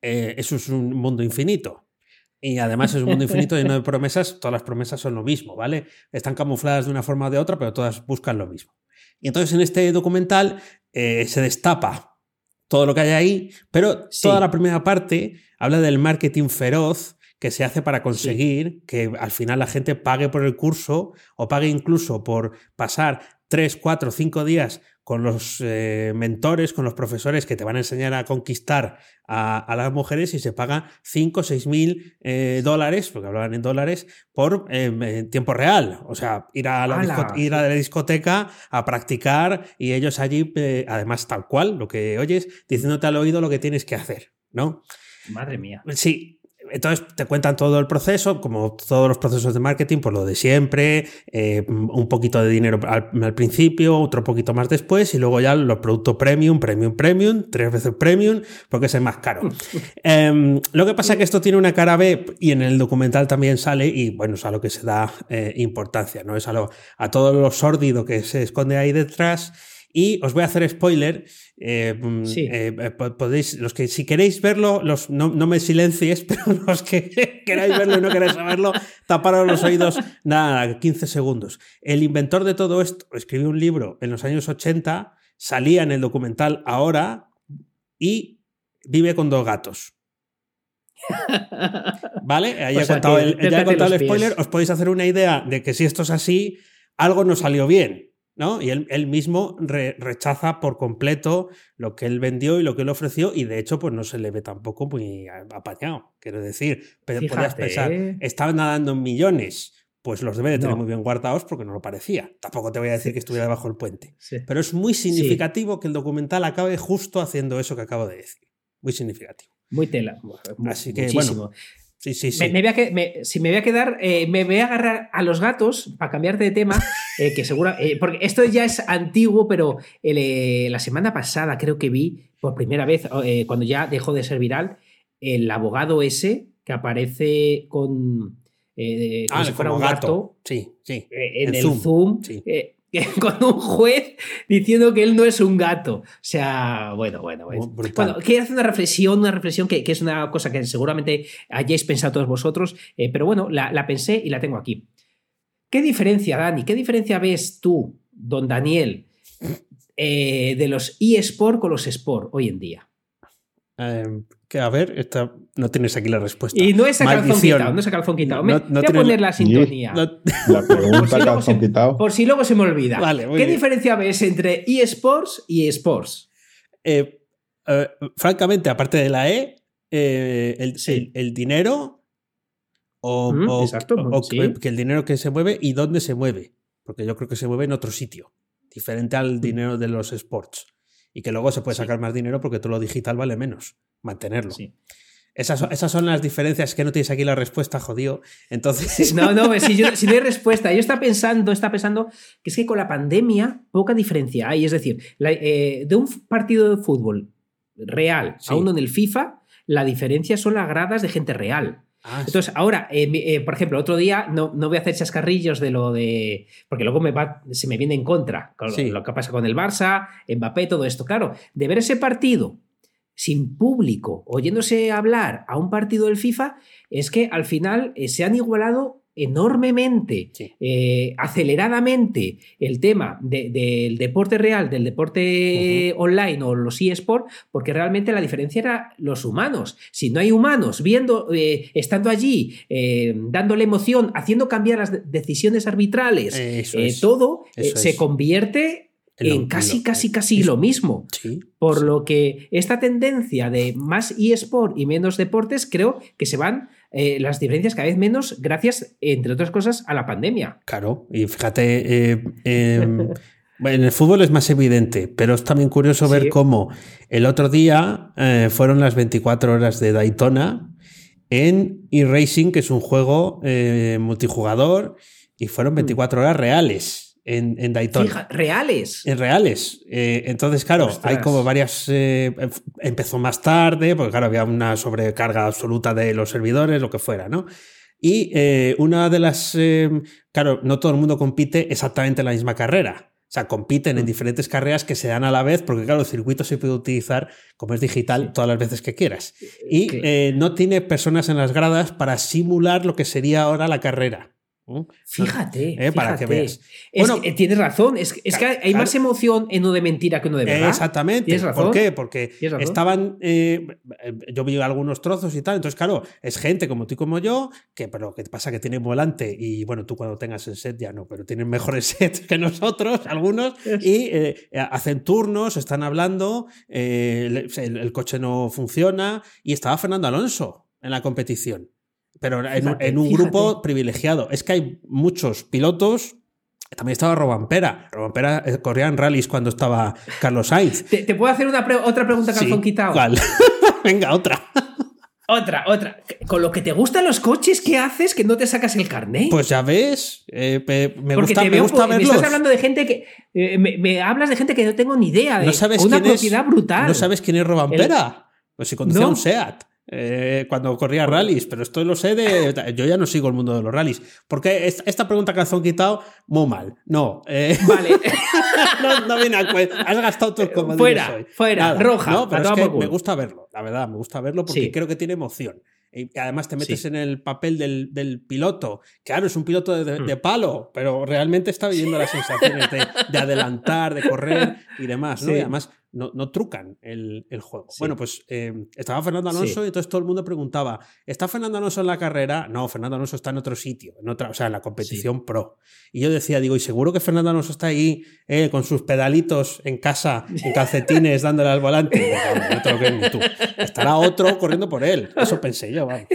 eso es un mundo infinito. Y además es un mundo infinito lleno de promesas. Todas las promesas son lo mismo, ¿vale? Están camufladas de una forma o de otra, pero todas buscan lo mismo. Y entonces en este documental eh, se destapa todo lo que hay ahí, pero Sí. toda la primera parte habla del marketing feroz que se hace para conseguir que al final la gente pague por el curso o pague incluso por pasar 3, 4, 5 días con los eh, mentores, con los profesores que te van a enseñar a conquistar a, a las mujeres y se paga 5 o 6 mil eh, dólares, porque hablaban en dólares, por eh, en tiempo real. O sea, ir a, la ir a la discoteca a practicar y ellos allí, eh, además tal cual, lo que oyes, diciéndote al oído lo que tienes que hacer, ¿no? Madre mía. Sí, entonces te cuentan todo el proceso, como todos los procesos de marketing, por lo de siempre, eh, un poquito de dinero al, principio, otro poquito más después, y luego ya los productos premium, premium, premium, tres veces premium, porque es el más caro. *laughs* Em, lo que pasa es que esto tiene una cara B y en el documental también sale, y bueno, es a lo que se da eh, importancia, ¿no? Es a, lo, a todo lo sórdido que se esconde ahí detrás. Y os voy a hacer spoiler. Eh, mm, eh, podéis, los que si queréis verlo, los, no, me silencies, *laughs* pero los que queráis verlo y no queráis saberlo, taparos los oídos, nada, 15 segundos. El inventor de todo esto escribió un libro en los años 80, salía en el documental ahora y vive con dos gatos. ¿Vale? *laughs* Ahí he contado el, ya he contado el spoiler. Os podéis hacer una idea de que si esto es así, algo no salió bien. ¿No? Y él, mismo rechaza por completo lo que él vendió y lo que él ofreció, y de hecho, pues no se le ve tampoco muy apañado. Quiero decir, pero podías pensar, estaba nadando en millones. Pues los debe de tener muy bien guardados porque no lo parecía. Tampoco te voy a decir que estuviera debajo del puente. Pero es muy significativo que el documental acabe justo haciendo eso que acabo de decir. Muy significativo. Muy tela. Así que, bueno, Sí, sí, sí. Me, voy a si me voy a quedar, eh, me voy a agarrar a los gatos para cambiarte de tema, *laughs* eh, que seguro, eh, porque esto ya es antiguo, pero la semana pasada creo que vi por primera vez, cuando ya dejó de ser viral, el abogado ese que aparece con... ah, si fuera un gato, sí, sí. en, el Zoom, *laughs* con un juez diciendo que él no es un gato. O sea, bueno, bueno. Bueno, quiero hacer una reflexión, una reflexión que, es una cosa que seguramente hayáis pensado todos vosotros, eh, pero bueno, la, pensé y la tengo aquí. ¿Qué diferencia, Dani? ¿Qué diferencia ves tú, don Daniel, eh, de los eSport con los Sport hoy en día? Em, que a ver, esta, no tienes aquí la respuesta. Y no es a calzón quitado, no es a calzón quitado. voy a poner la sintonía. *laughs* La *laughs* pregunta por, si quitado. por si luego se me olvida. ¿Qué diferencia ves entre eSports y eSports? Eh, eh, francamente, aparte de la E, eh, el, dinero o, que el dinero que se mueve y dónde se mueve. Porque yo creo que se mueve en otro sitio, diferente al mm. dinero de los sports. Y que luego se puede sacar más dinero porque todo lo digital vale menos mantenerlo. Esas, esas, son las diferencias que no tienes aquí la respuesta, jodido. Entonces. *laughs* No, no, si, yo, *laughs* si no hay respuesta. Yo estaba pensando, está pensando que es que con la pandemia poca diferencia hay. Es decir, eh, de un partido de fútbol real a uno en el FIFA, la diferencia son las gradas de gente real. Ah, Entonces, ahora, eh, eh, por ejemplo, otro día no, no voy a hacer chascarrillos de lo de. Porque luego me va, se me viene en contra con lo que pasa con el Barça, Mbappé, todo esto. Claro, de ver ese partido sin público, oyéndose hablar a un partido del FIFA, es que al final eh, se han igualado enormemente, eh, aceleradamente el tema del deporte real, del deporte online o los eSports, porque realmente la diferencia era los humanos. Si no hay humanos viendo, eh, estando allí, dándole emoción, haciendo cambiar las decisiones arbitrales, todo se convierte en casi, casi, casi lo mismo. Por lo que esta tendencia de más eSport y menos deportes, creo que se van eh, las diferencias cada vez menos gracias, entre otras cosas, a la pandemia. Claro, y fíjate, eh, em, *laughs* en el fútbol es más evidente, pero es también curioso ver cómo el otro día eh, fueron las 24 horas de Daytona en eRacing, que es un juego multijugador, y fueron 24 mm. horas reales en, en Daytona. reales. En reales. Eh, entonces, claro, hay como varias. Eh, empezó más tarde, porque claro, había una sobrecarga absoluta de los servidores, lo que fuera, ¿no? Y eh, una de las. claro, no todo el mundo compite exactamente en la misma carrera. O sea, compiten en mm. diferentes carreras que se dan a la vez, porque claro, el circuito se puede utilizar, como es digital, todas las veces que quieras. Y no tiene personas en las gradas para simular lo que sería ahora la carrera. Fíjate, eh, para que veas. bueno, eh, tienes razón, es, que hay más emoción en uno de mentira que uno de verdad. Exactamente. ¿Por qué? Porque estaban. Eh, yo vi algunos trozos y tal. Entonces, claro, es gente como tú y como yo, que pero que pasa que tienen volante y bueno, tú cuando tengas el set ya no, pero tienen mejores *laughs* sets que nosotros, algunos, y hacen turnos, están hablando, el coche no funciona y estaba Fernando Alonso en la competición pero en, un grupo privilegiado. Es que hay muchos pilotos. También estaba Robampera. Robampera eh, corría en rallies cuando estaba Carlos Sainz. ¿Te, puedo hacer una otra pregunta, Calzón Quitado? *laughs* Venga, otra. Otra, otra. Con lo que te gustan los coches, ¿qué haces que no te sacas el carnet? Pues ya ves, eh, me Porque gusta, te me veo, me verlos. estás hablando de gente que. eh, me, me hablas de gente que no tengo ni idea. De, ¿No sabes una quién propiedad es? brutal. ¿No sabes quién es Robampera? Pues si conducía No. un SEAT. Eh, cuando corría rallies, pero esto lo sé de. Yo ya no sigo el mundo de los rallies. Porque esta, pregunta que has quitado, muy mal. No, eh, Vale. *laughs* no, no viene a cuenta. Has gastado tus comodines Fuera, hoy. fuera, roja, No, pero es que me gusta verlo, la verdad, me gusta verlo porque Sí. creo que tiene emoción. Y además te metes Sí. en el papel del, del piloto. Claro, es un piloto de, de- Hmm. de palo, pero realmente está viviendo las sensaciones de, de adelantar, de correr y demás, ¿no? Sí. Y además no, no trucan el, el juego. Sí. Bueno, pues eh, estaba Fernando Alonso Sí. y entonces todo el mundo preguntaba, ¿está Fernando Alonso en la carrera? No, Fernando Alonso está en otro sitio, en otra, o sea, en la competición pro. Y yo decía, digo, ¿y seguro que Fernando Alonso está ahí eh, con sus pedalitos en casa, en calcetines, dándole al volante? Digo, "Vamos, no te lo crees ni tú. Estará otro corriendo por él. Eso pensé yo, vamos.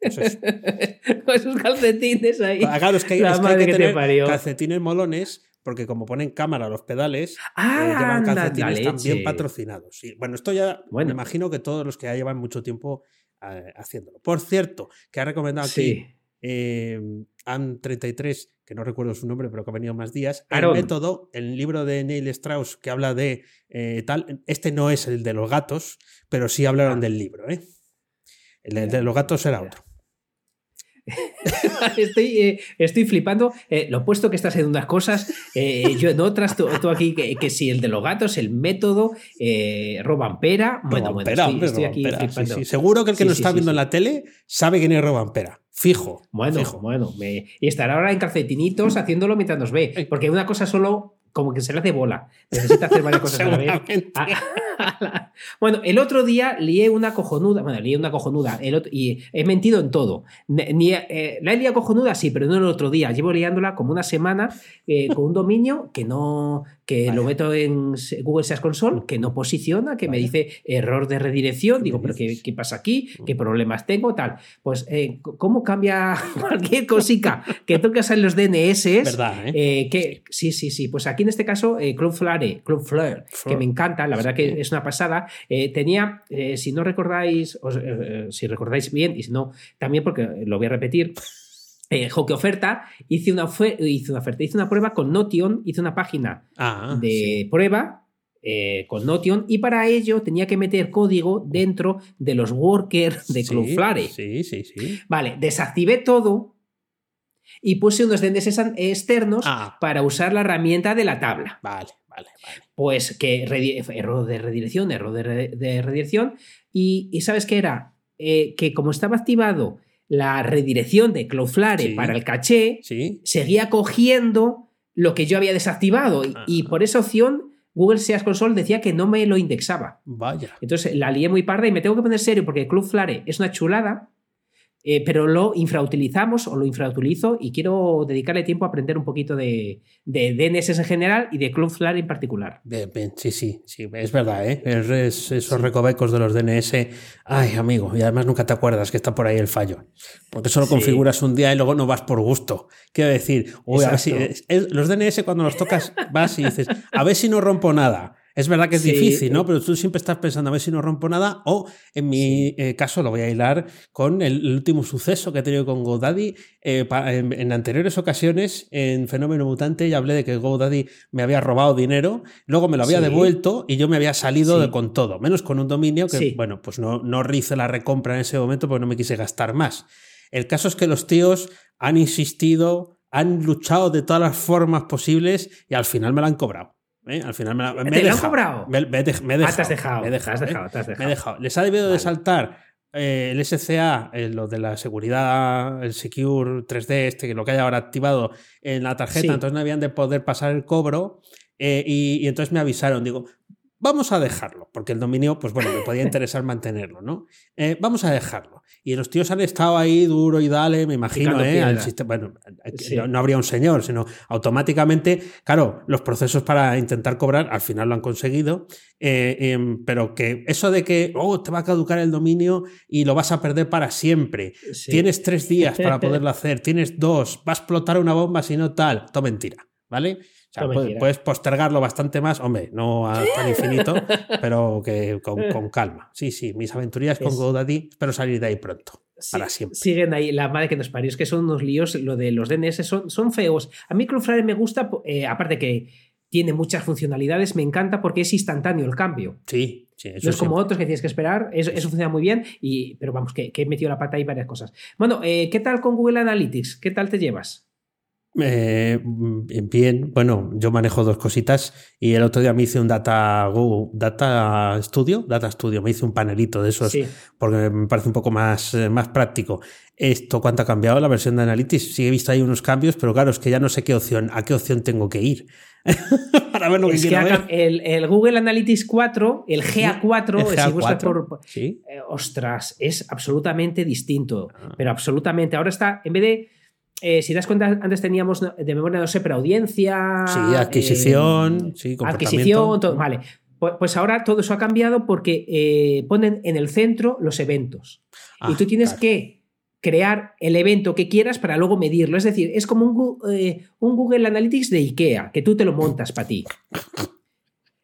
Eso. *laughs* Con esos calcetines ahí. Ah, Claro, es que, es que hay que que te tener calcetines molones, porque como ponen cámara a los pedales, eh, Ah, llevan calcetines también patrocinados. Bueno, esto ya Bueno. me imagino que todos los que ya llevan mucho tiempo eh, haciéndolo. Por cierto, que ha recomendado aquí Sí. eh, An33, que no recuerdo su nombre, pero que ha venido más días. Aarón. El método, el libro de Neil Strauss que habla de eh, tal. Este no es el de los gatos, pero sí hablaron Ah. del libro. ¿eh? El de los gatos era otro. *laughs* estoy, eh, estoy flipando. Eh, lo puesto que estás en unas cosas, eh, yo en otras, tú, tú aquí, que, que si el de los gatos, el método, eh, Robampera. Bueno, bueno, Robampera, estoy, aquí flipando. sí. Seguro que el que Sí, nos está viendo en la tele sabe quién es Robampera. Fijo. Bueno, fijo. bueno. me- y estará ahora en calcetinitos haciéndolo mientras nos ve. Porque una cosa solo, como que se le hace bola. Necesita hacer varias *laughs* cosas a la vez. Ah, *laughs* bueno, el otro día lié una cojonuda. Bueno, lié una cojonuda. El otro- y he mentido en todo. Ni- eh, la he liado cojonuda, sí, pero no el otro día. Llevo liándola como una semana eh, con un dominio que no. Que lo meto en Google Search Console, que no posiciona, que me dice error de redirección. Digo, pero ¿qué, qué pasa aquí? ¿Qué problemas tengo? Tal. Pues, eh, ¿cómo cambia *laughs* cualquier cosica que tocas en los DNS? ¿Verdad, eh? Eh, que, sí, sí, sí. Pues aquí en este caso, eh, Cloudflare, Cloudflare, que Flare. me encanta, la verdad que es una pasada. tenía, si no recordáis, os- si recordáis bien, y si no, también porque lo voy a repetir. Eh, Hockey Oferta, hice una, hice una oferta, hice una prueba con Notion, hice una página Ah, de sí. prueba eh, con Notion y para ello tenía que meter código dentro de los workers de Sí, Cloudflare. Sí, sí, sí. Vale, desactivé todo y puse unos DNS externos Ah, para usar la herramienta de la tabla. vale, vale, vale. Pues que error de redirección, error de, re- de redirección. Y, y ¿sabes qué era? Eh, que como estaba activado la redirección de Cloudflare Sí. para el caché, Sí. seguía cogiendo lo que yo había desactivado. Y, y Ah. por esa opción, Google Search Console decía que no me lo indexaba. Vaya. Entonces la lié muy parda y me tengo que poner serio porque Cloudflare es una chulada, eh, pero lo infrautilizamos o lo infrautilizo y quiero dedicarle tiempo a aprender un poquito de, de DNS en general y de Cloudflare en particular. Sí, sí, sí, es verdad, ¿eh? Es- es- esos recovecos de los DNS, ay, amigo, y además nunca te acuerdas que está por ahí el fallo. Porque solo Sí. configuras un día y luego no vas por gusto. Quiero decir, uy, a ver si- es- los DNS cuando los tocas vas y dices, a ver si no rompo nada. Es verdad que es Sí. difícil, ¿no? Pero tú siempre estás pensando a ver si no rompo nada. O en mi eh, caso lo voy a hilar con el, el último suceso que he tenido con GoDaddy. Eh, pa- en, en anteriores ocasiones, en Fenómeno Mutante, ya hablé de que GoDaddy me había robado dinero, luego me lo había Sí. devuelto y yo me había salido Sí. de con todo, menos con un dominio que, bueno, pues no, no hice la recompra en ese momento porque no me quise gastar más. El caso es que los tíos han insistido, han luchado de todas las formas posibles y al final me lo han cobrado. ¿Eh? Al final me, la- me ¿Te he lo han dejado. cobrado? Me, me he Ah, dejado. te has dejado. me he dejado, te has ¿eh? dejado, te has Me he dejado. dejado. Les ha debido de saltar eh, el SCA, eh, lo de la seguridad, el Secure 3D, este, lo que hay ahora activado en la tarjeta, Sí. entonces no habían de poder pasar el cobro. eh, y, y entonces me avisaron, digo, vamos a dejarlo, porque el dominio, pues bueno, me podía *laughs* interesar mantenerlo, ¿no? Eh, vamos a dejarlo. Y los tíos han estado ahí duro y dale, me imagino, ¿eh? Al piedra. sistema, bueno, Sí. no, no habría un señor, sino automáticamente, claro, los procesos para intentar cobrar al final lo han conseguido, eh, em, pero que eso de que, oh, te va a caducar el dominio y lo vas a perder para siempre, Sí. tienes tres días para *laughs* poderlo hacer, tienes dos, va a explotar una bomba si no tal, todo mentira, ¿vale? O sea, puedes, puedes, postergarlo bastante más, hombre, no hasta *laughs* infinito, pero que con, con, calma. Sí, sí, mis aventurías con GoDaddy, espero salir de ahí pronto. para siempre. Siguen ahí, la madre que nos parió, es que son unos líos, lo de los DNS son, son feos. A mí Cloudflare me gusta, eh, aparte que tiene muchas funcionalidades, me encanta porque es instantáneo el cambio. Sí, sí. Eso no es como otros que tienes que esperar, eso, eso funciona muy bien, y, pero vamos, que, que, he metido la pata ahí varias cosas. Bueno, eh, ¿qué tal con Google Analytics? ¿Qué tal te llevas? Eh, bien, bueno, yo manejo dos cositas y el otro día me hice un data, data studio, data studio, me hice un panelito de esos porque me parece un poco más, eh, más práctico. Esto, ¿cuánto ha cambiado la versión de Analytics? Sí he visto ahí unos cambios, pero claro, es que ya no sé qué opción, a qué opción tengo que ir. *laughs* Para ver lo que, quiero ver. El, Google Analytics 4, el GA4, si buscas por. ¿Sí? Eh, ostras, es absolutamente distinto. Ah. Pero absolutamente. Ahora está, en vez de eh, si das cuenta, antes teníamos de memoria, no sé, pero audiencia. Sí, adquisición, eh, sí, Adquisición, todo, vale. Pues, pues, ahora todo eso ha cambiado porque eh, ponen en el centro los eventos. y tú ah, tienes que crear el evento que quieras para luego medirlo. Es decir, es como un, un Google Analytics de IKEA, que tú te lo montas para ti.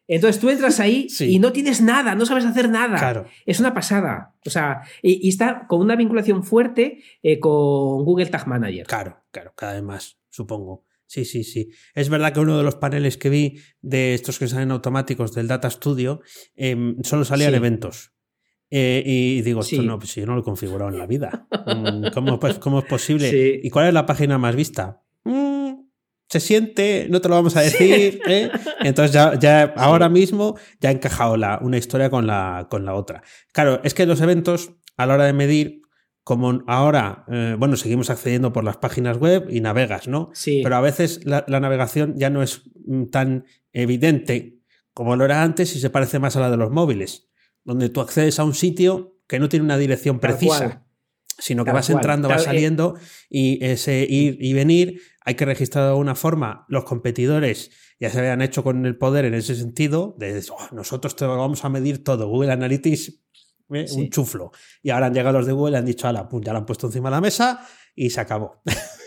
Entonces tú entras ahí y no tienes nada, no sabes hacer nada. Claro. Es una pasada. O sea, y, está con una vinculación fuerte eh, con Google Tag Manager. Claro, claro, cada vez más, supongo. Sí, sí, sí. Es verdad que uno de los paneles que vi de estos que salen automáticos del Data Studio em, solo salían eventos. Eh, y digo, esto no, pues yo no lo he configurado en la vida. Mm, ¿Cómo, pues, cómo es posible? ¿Y cuál es la página más vista? Se siente, no te lo vamos a decir. ¿eh? *laughs* Entonces ya, ya ahora mismo ya ha encajado la, una historia con la, con la otra. Claro, es que los eventos a la hora de medir, como ahora, eh, bueno, seguimos accediendo por las páginas web y navegas, ¿no? Sí. Pero a veces la, navegación ya no es mm, tan evidente como lo era antes y se parece más a la de los móviles, donde tú accedes a un sitio que no tiene una dirección precisa sino que vas entrando, vas eh, saliendo y ese ir y venir hay que registrar de alguna forma. Los competidores ya se habían hecho con el poder en ese sentido, de oh, nosotros te vamos a medir todo. Google Analytics, ¿eh? un chuflo. Y ahora han llegado los de Google y han dicho, ala, pum, ya lo han puesto encima de la mesa y se acabó. *laughs*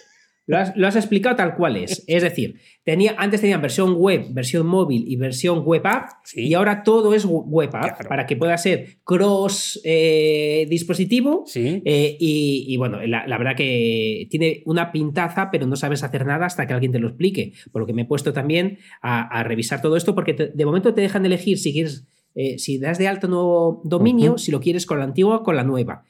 Lo has, explicado tal cual es. Es decir, tenía, antes tenían versión web, versión móvil y versión web app, y ahora todo es web app para que pueda ser cross eh, dispositivo. Eh, y, bueno, la, verdad que tiene una pintaza, pero no sabes hacer nada hasta que alguien te lo explique. Por lo que me he puesto también a, revisar todo esto, porque de momento te dejan elegir si quieres. Eh, si das de alto nuevo dominio, si lo quieres con la antigua o con la nueva.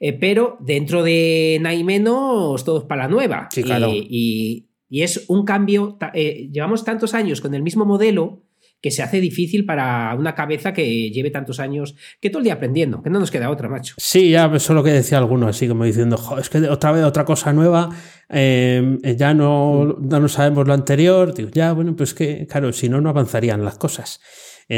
Eh, pero dentro de nada y menos, todo es para la nueva. Sí, claro. y, es un cambio, eh, llevamos tantos años con el mismo modelo que se hace difícil para una cabeza que lleve tantos años, que todo el día aprendiendo, que no nos queda otra, macho. Sí, ya solo que decía alguno, así como diciendo, es que otra vez otra cosa nueva, eh, ya no, no sabemos lo anterior, digo, ya, bueno, pues que, claro, si no, no avanzarían las cosas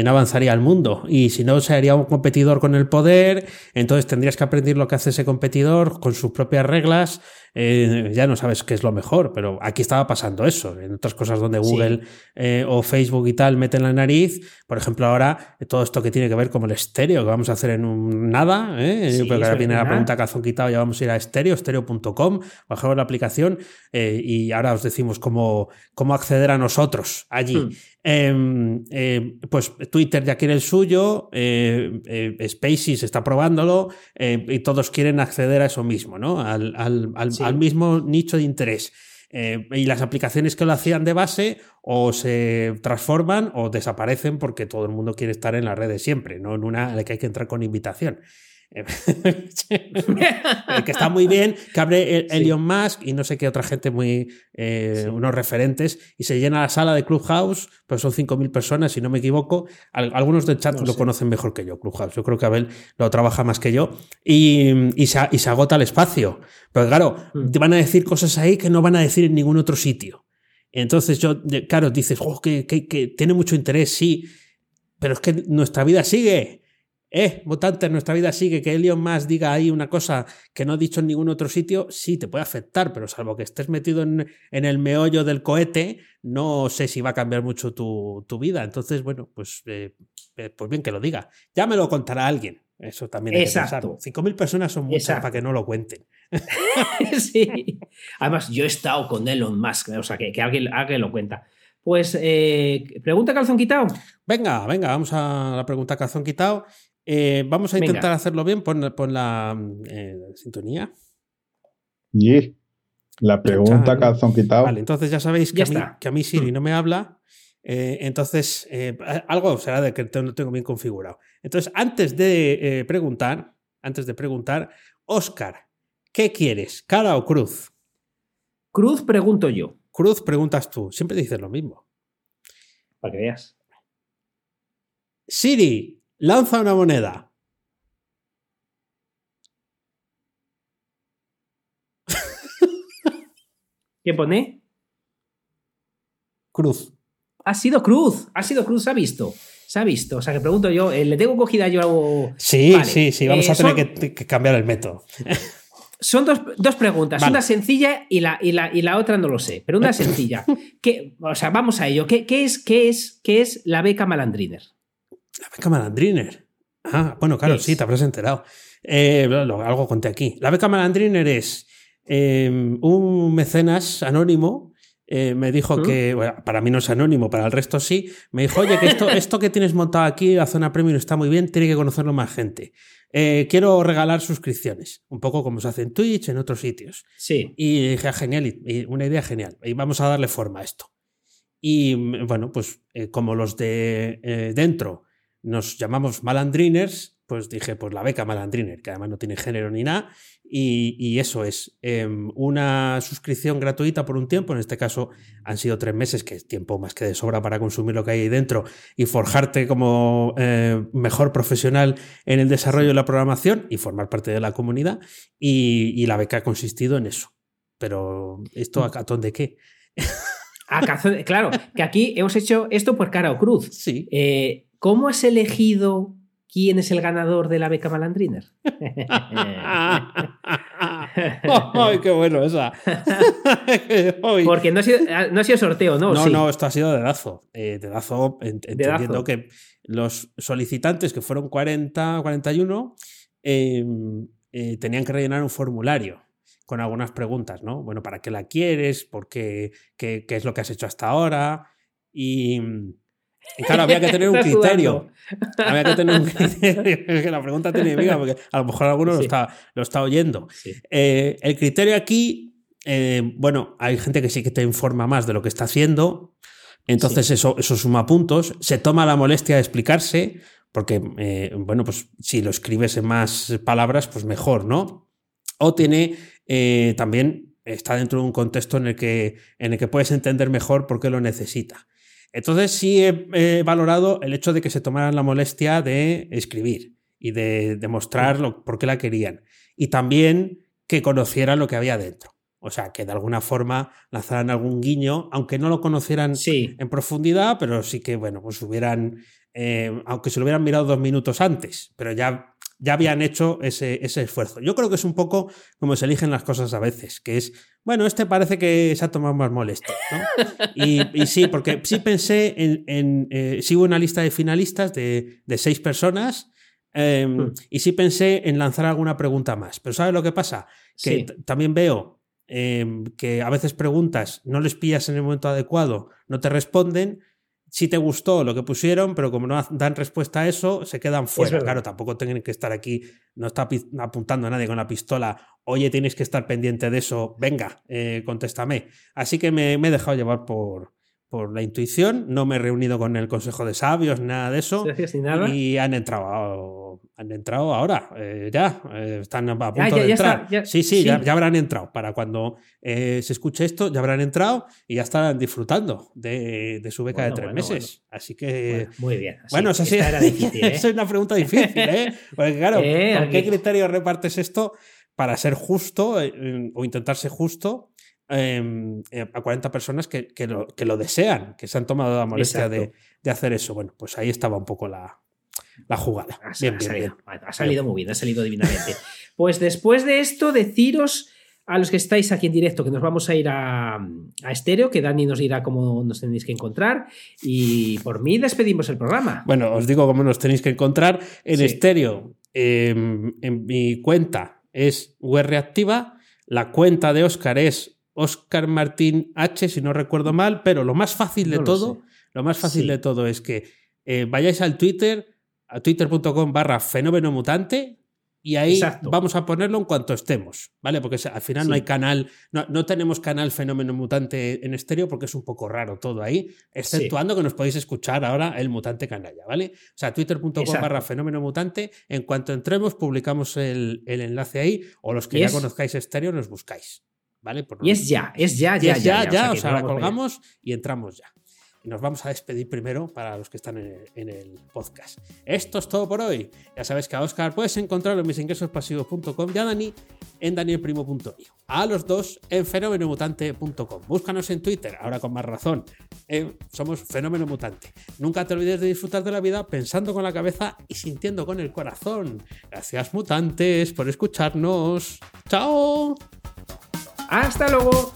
no avanzaría el mundo. Y si no, sería un competidor con el poder, entonces tendrías que aprender lo que hace ese competidor con sus propias reglas. Eh, ya no sabes qué es lo mejor, pero aquí estaba pasando eso. En otras cosas donde Google eh, o Facebook y tal meten la nariz, por ejemplo, ahora todo esto que tiene que ver con el estéreo, que vamos a hacer en un nada, ¿eh? porque ahora viene la pregunta calzón quitado, ya vamos a ir a estéreo, estéreo.com, bajamos la aplicación eh, y ahora os decimos cómo, cómo acceder a nosotros allí. Hmm. Em, em, pues Twitter ya quiere el suyo, eh, eh, Spaces está probándolo eh, y todos quieren acceder a eso mismo, ¿no? Al, al, mismo nicho de interés. y las aplicaciones que lo hacían de base o se transforman o desaparecen porque todo el mundo quiere estar en la red de siempre, no en una en la que hay que entrar con invitación. *laughs* que está muy bien, que abre el, Elon Musk y no sé qué otra gente muy, eh, unos referentes, y se llena la sala de Clubhouse, pues son 5.000 personas, si no me equivoco. algunos del chat lo conocen mejor que yo, Clubhouse. Yo creo que Abel lo trabaja más que yo, y, y, se, y se, agota el espacio. Pero claro, mm. te van a decir cosas ahí que no van a decir en ningún otro sitio. Entonces yo, claro, dices, oh, que, que, que tiene mucho interés, sí, pero es que nuestra vida sigue eh, mutante, nuestra vida sigue, que Elon Musk diga ahí una cosa que no ha dicho en ningún otro sitio, sí, te puede afectar, pero salvo que estés metido en, el meollo del cohete, no sé si va a cambiar mucho tu, vida. Entonces, bueno, pues, eh, eh, pues bien que lo diga. Ya me lo contará alguien. Eso también hay Exacto. que 5.000 personas son muchas para que no lo cuenten. *laughs* sí. Además, yo he estado con Elon Musk, o sea, que, alguien, alguien lo cuenta. Pues, eh, pregunta calzón quitado. Venga, venga, vamos a la pregunta calzón quitado. Eh, vamos a intentar Venga. hacerlo bien. Pon, pon la eh, sintonía. Y la pregunta calzón quitado. Vale, entonces ya sabéis que, Ya a mí, que a mí Siri no me habla. eh, entonces, eh, algo será de que no tengo bien configurado. Entonces, antes de eh, preguntar, antes de preguntar, Oscar, ¿qué quieres? ¿Cara o cruz? Cruz, pregunto yo. Cruz, preguntas tú. Siempre dices lo mismo. Para que veas. Siri, lanza una moneda. ¿Qué pone? Cruz. Ha sido Cruz. Ha sido Cruz, se ha visto. Se ha visto. O sea, que pregunto yo, eh, ¿le tengo cogida yo algo? Sí, Vale, sí, sí. Vamos eh, a tener son- que, que cambiar el método. Son dos, dos preguntas, Vale. una sencilla y la, y, la, y la otra no lo sé, pero una *laughs* sencilla. ¿Qué, o sea, vamos a ello. ¿Qué, qué es, qué, es, ¿Qué es la beca Malandriner? La beca Malandriner. Ah, bueno, claro, ¿Qué sí, te habrás enterado. Eh, lo- algo conté aquí. La beca Malandriner es eh, un mecenas anónimo. eh, me dijo ¿Mm? que, bueno, para mí no es anónimo, para el resto sí. Me dijo, oye, que esto, *laughs* esto que tienes montado aquí, la zona premium, está muy bien, tiene que conocerlo más gente. Eh, quiero regalar suscripciones, un poco como se hace en Twitch, en otros sitios. Sí. Y dije, ah, genial, y- una idea genial. Y vamos a darle forma a esto. Y mm, bueno, pues como los de dentro nos llamamos malandriners, pues dije, pues la beca malandriner, que además no tiene género ni nada. Y, y eso es em, una suscripción gratuita por un tiempo. En este caso han sido tres meses, que es tiempo más que de sobra para consumir lo que hay ahí dentro y forjarte como eh, mejor profesional en el desarrollo de la programación y formar parte de la comunidad. Y, y la beca ha consistido en eso. Pero, ¿esto a catón de qué? A cazón- claro, que aquí hemos hecho esto por cara o cruz. Sí. Eh, ¿Cómo has elegido quién es el ganador de la beca Malandriner? *laughs* ¡Ay, qué bueno esa! *laughs* Porque no ha sido, no ha sido sorteo, ¿no? No, Sí. no, esto ha sido dedazo. Eh, dedazo, ent- entendiendo Dedazo. que los solicitantes, que fueron 40, 41, eh, eh, tenían que rellenar un formulario con algunas preguntas, ¿no? Bueno, ¿para qué la quieres? ¿Por qué? ¿Qué, qué es lo que has hecho hasta ahora? Y claro, había que tener un *laughs* criterio. Había que tener un *laughs* criterio. Es *laughs* que la pregunta tiene miga, porque a lo mejor alguno lo, está, lo está oyendo. Sí. Eh, el criterio aquí, eh, bueno, hay gente que sí que te informa más de lo que está haciendo, entonces eso, eso suma puntos, se toma la molestia de explicarse, porque, eh, bueno, pues si lo escribes en más palabras, pues mejor, ¿no? O tiene también, está dentro de un contexto en el, que, en el que puedes entender mejor por qué lo necesita. Entonces sí he, he valorado el hecho de que se tomaran la molestia de escribir y de demostrar lo, por qué la querían. Y también que conocieran lo que había dentro. O sea, que de alguna forma lanzaran algún guiño, aunque no lo conocieran Sí. en profundidad, pero sí que, bueno, pues hubieran, eh, aunque se lo hubieran mirado dos minutos antes, pero ya, ya habían hecho ese, ese esfuerzo. Yo creo que es un poco como se eligen las cosas a veces, que es, bueno, este parece que se ha tomado más molestia, ¿no? Y, y sí, porque sí pensé en, en eh, sigo una lista de finalistas de, de seis personas. eh, Hmm. Y sí pensé en lanzar alguna pregunta más. Pero ¿sabes lo que pasa? Que Sí. también veo eh, que a veces preguntas, no les pillas en el momento adecuado, no te responden. Si te gustó lo que pusieron, pero como no dan respuesta a eso, se quedan fuera. Claro, tampoco tienen que estar aquí, no está apuntando a nadie con la pistola, oye, tienes que estar pendiente de eso, venga, eh, contéstame. Así que me, me he dejado llevar por, por la intuición, no me he reunido con el Consejo de Sabios, nada de eso. Gracias, ni nada. Y han entrado, han entrado ahora, eh, ya, eh, están a punto Ah, ya- de ya entrar. está, ya- sí, sí, sí. Ya, ya habrán entrado. Para cuando eh, se escuche esto, ya habrán entrado y ya estarán disfrutando de, de su beca Bueno, de tres bueno, meses. Así que. Muy bien. así. Bueno, eso sí, era difícil, *laughs* es una pregunta difícil, ¿eh? Porque claro, *laughs* ¿con qué criterio repartes esto para ser justo eh, o intentar ser justo eh, a 40 personas que, que lo, que lo desean, que se han tomado la molestia de hacer eso? Bueno, pues ahí estaba un poco la, la jugada. Ha, Bien, ha bien, salido, bien. ha salido muy bien, ha salido divinamente. *laughs* Pues después de esto, deciros a los que estáis aquí en directo que nos vamos a ir a, a estéreo, que Dani nos dirá cómo nos tenéis que encontrar. Y por mí despedimos el programa. Bueno, os digo cómo nos tenéis que encontrar. En Sí. estéreo, eh, en mi cuenta es UR Activa, la cuenta de Oscar es Oscar Martín H, si no recuerdo mal, pero lo más fácil de No todo, lo más fácil Sí. de todo es que eh, vayáis al Twitter, a twitter.com barra fenómeno mutante, y ahí Exacto. vamos a ponerlo en cuanto estemos, ¿vale? Porque al final no hay canal, no, no tenemos canal fenómeno mutante en estéreo porque es un poco raro todo ahí, exceptuando que nos podéis escuchar ahora el mutante canalla, ¿vale? O sea, twitter.com barra fenómeno mutante, en cuanto entremos publicamos el, el enlace ahí, o los que ya conozcáis estéreo nos buscáis, ¿vale? Por Y es ya, es ya, ya, ya. ya, ya, que o sea, la colgamos y entramos ya. Y nos vamos a despedir primero para los que están en el, podcast. Esto es todo por hoy. Ya sabes que a Oscar puedes encontrarlo en misingresospasivos.com y a Dani en danielprimo.io. A los dos en fenomenomutante.com. Búscanos en Twitter, ahora con más razón. Somos Fenómeno Mutante. Nunca te olvides de disfrutar de la vida pensando con la cabeza y sintiendo con el corazón. Gracias, mutantes, por escucharnos. ¡Chao! Hasta luego.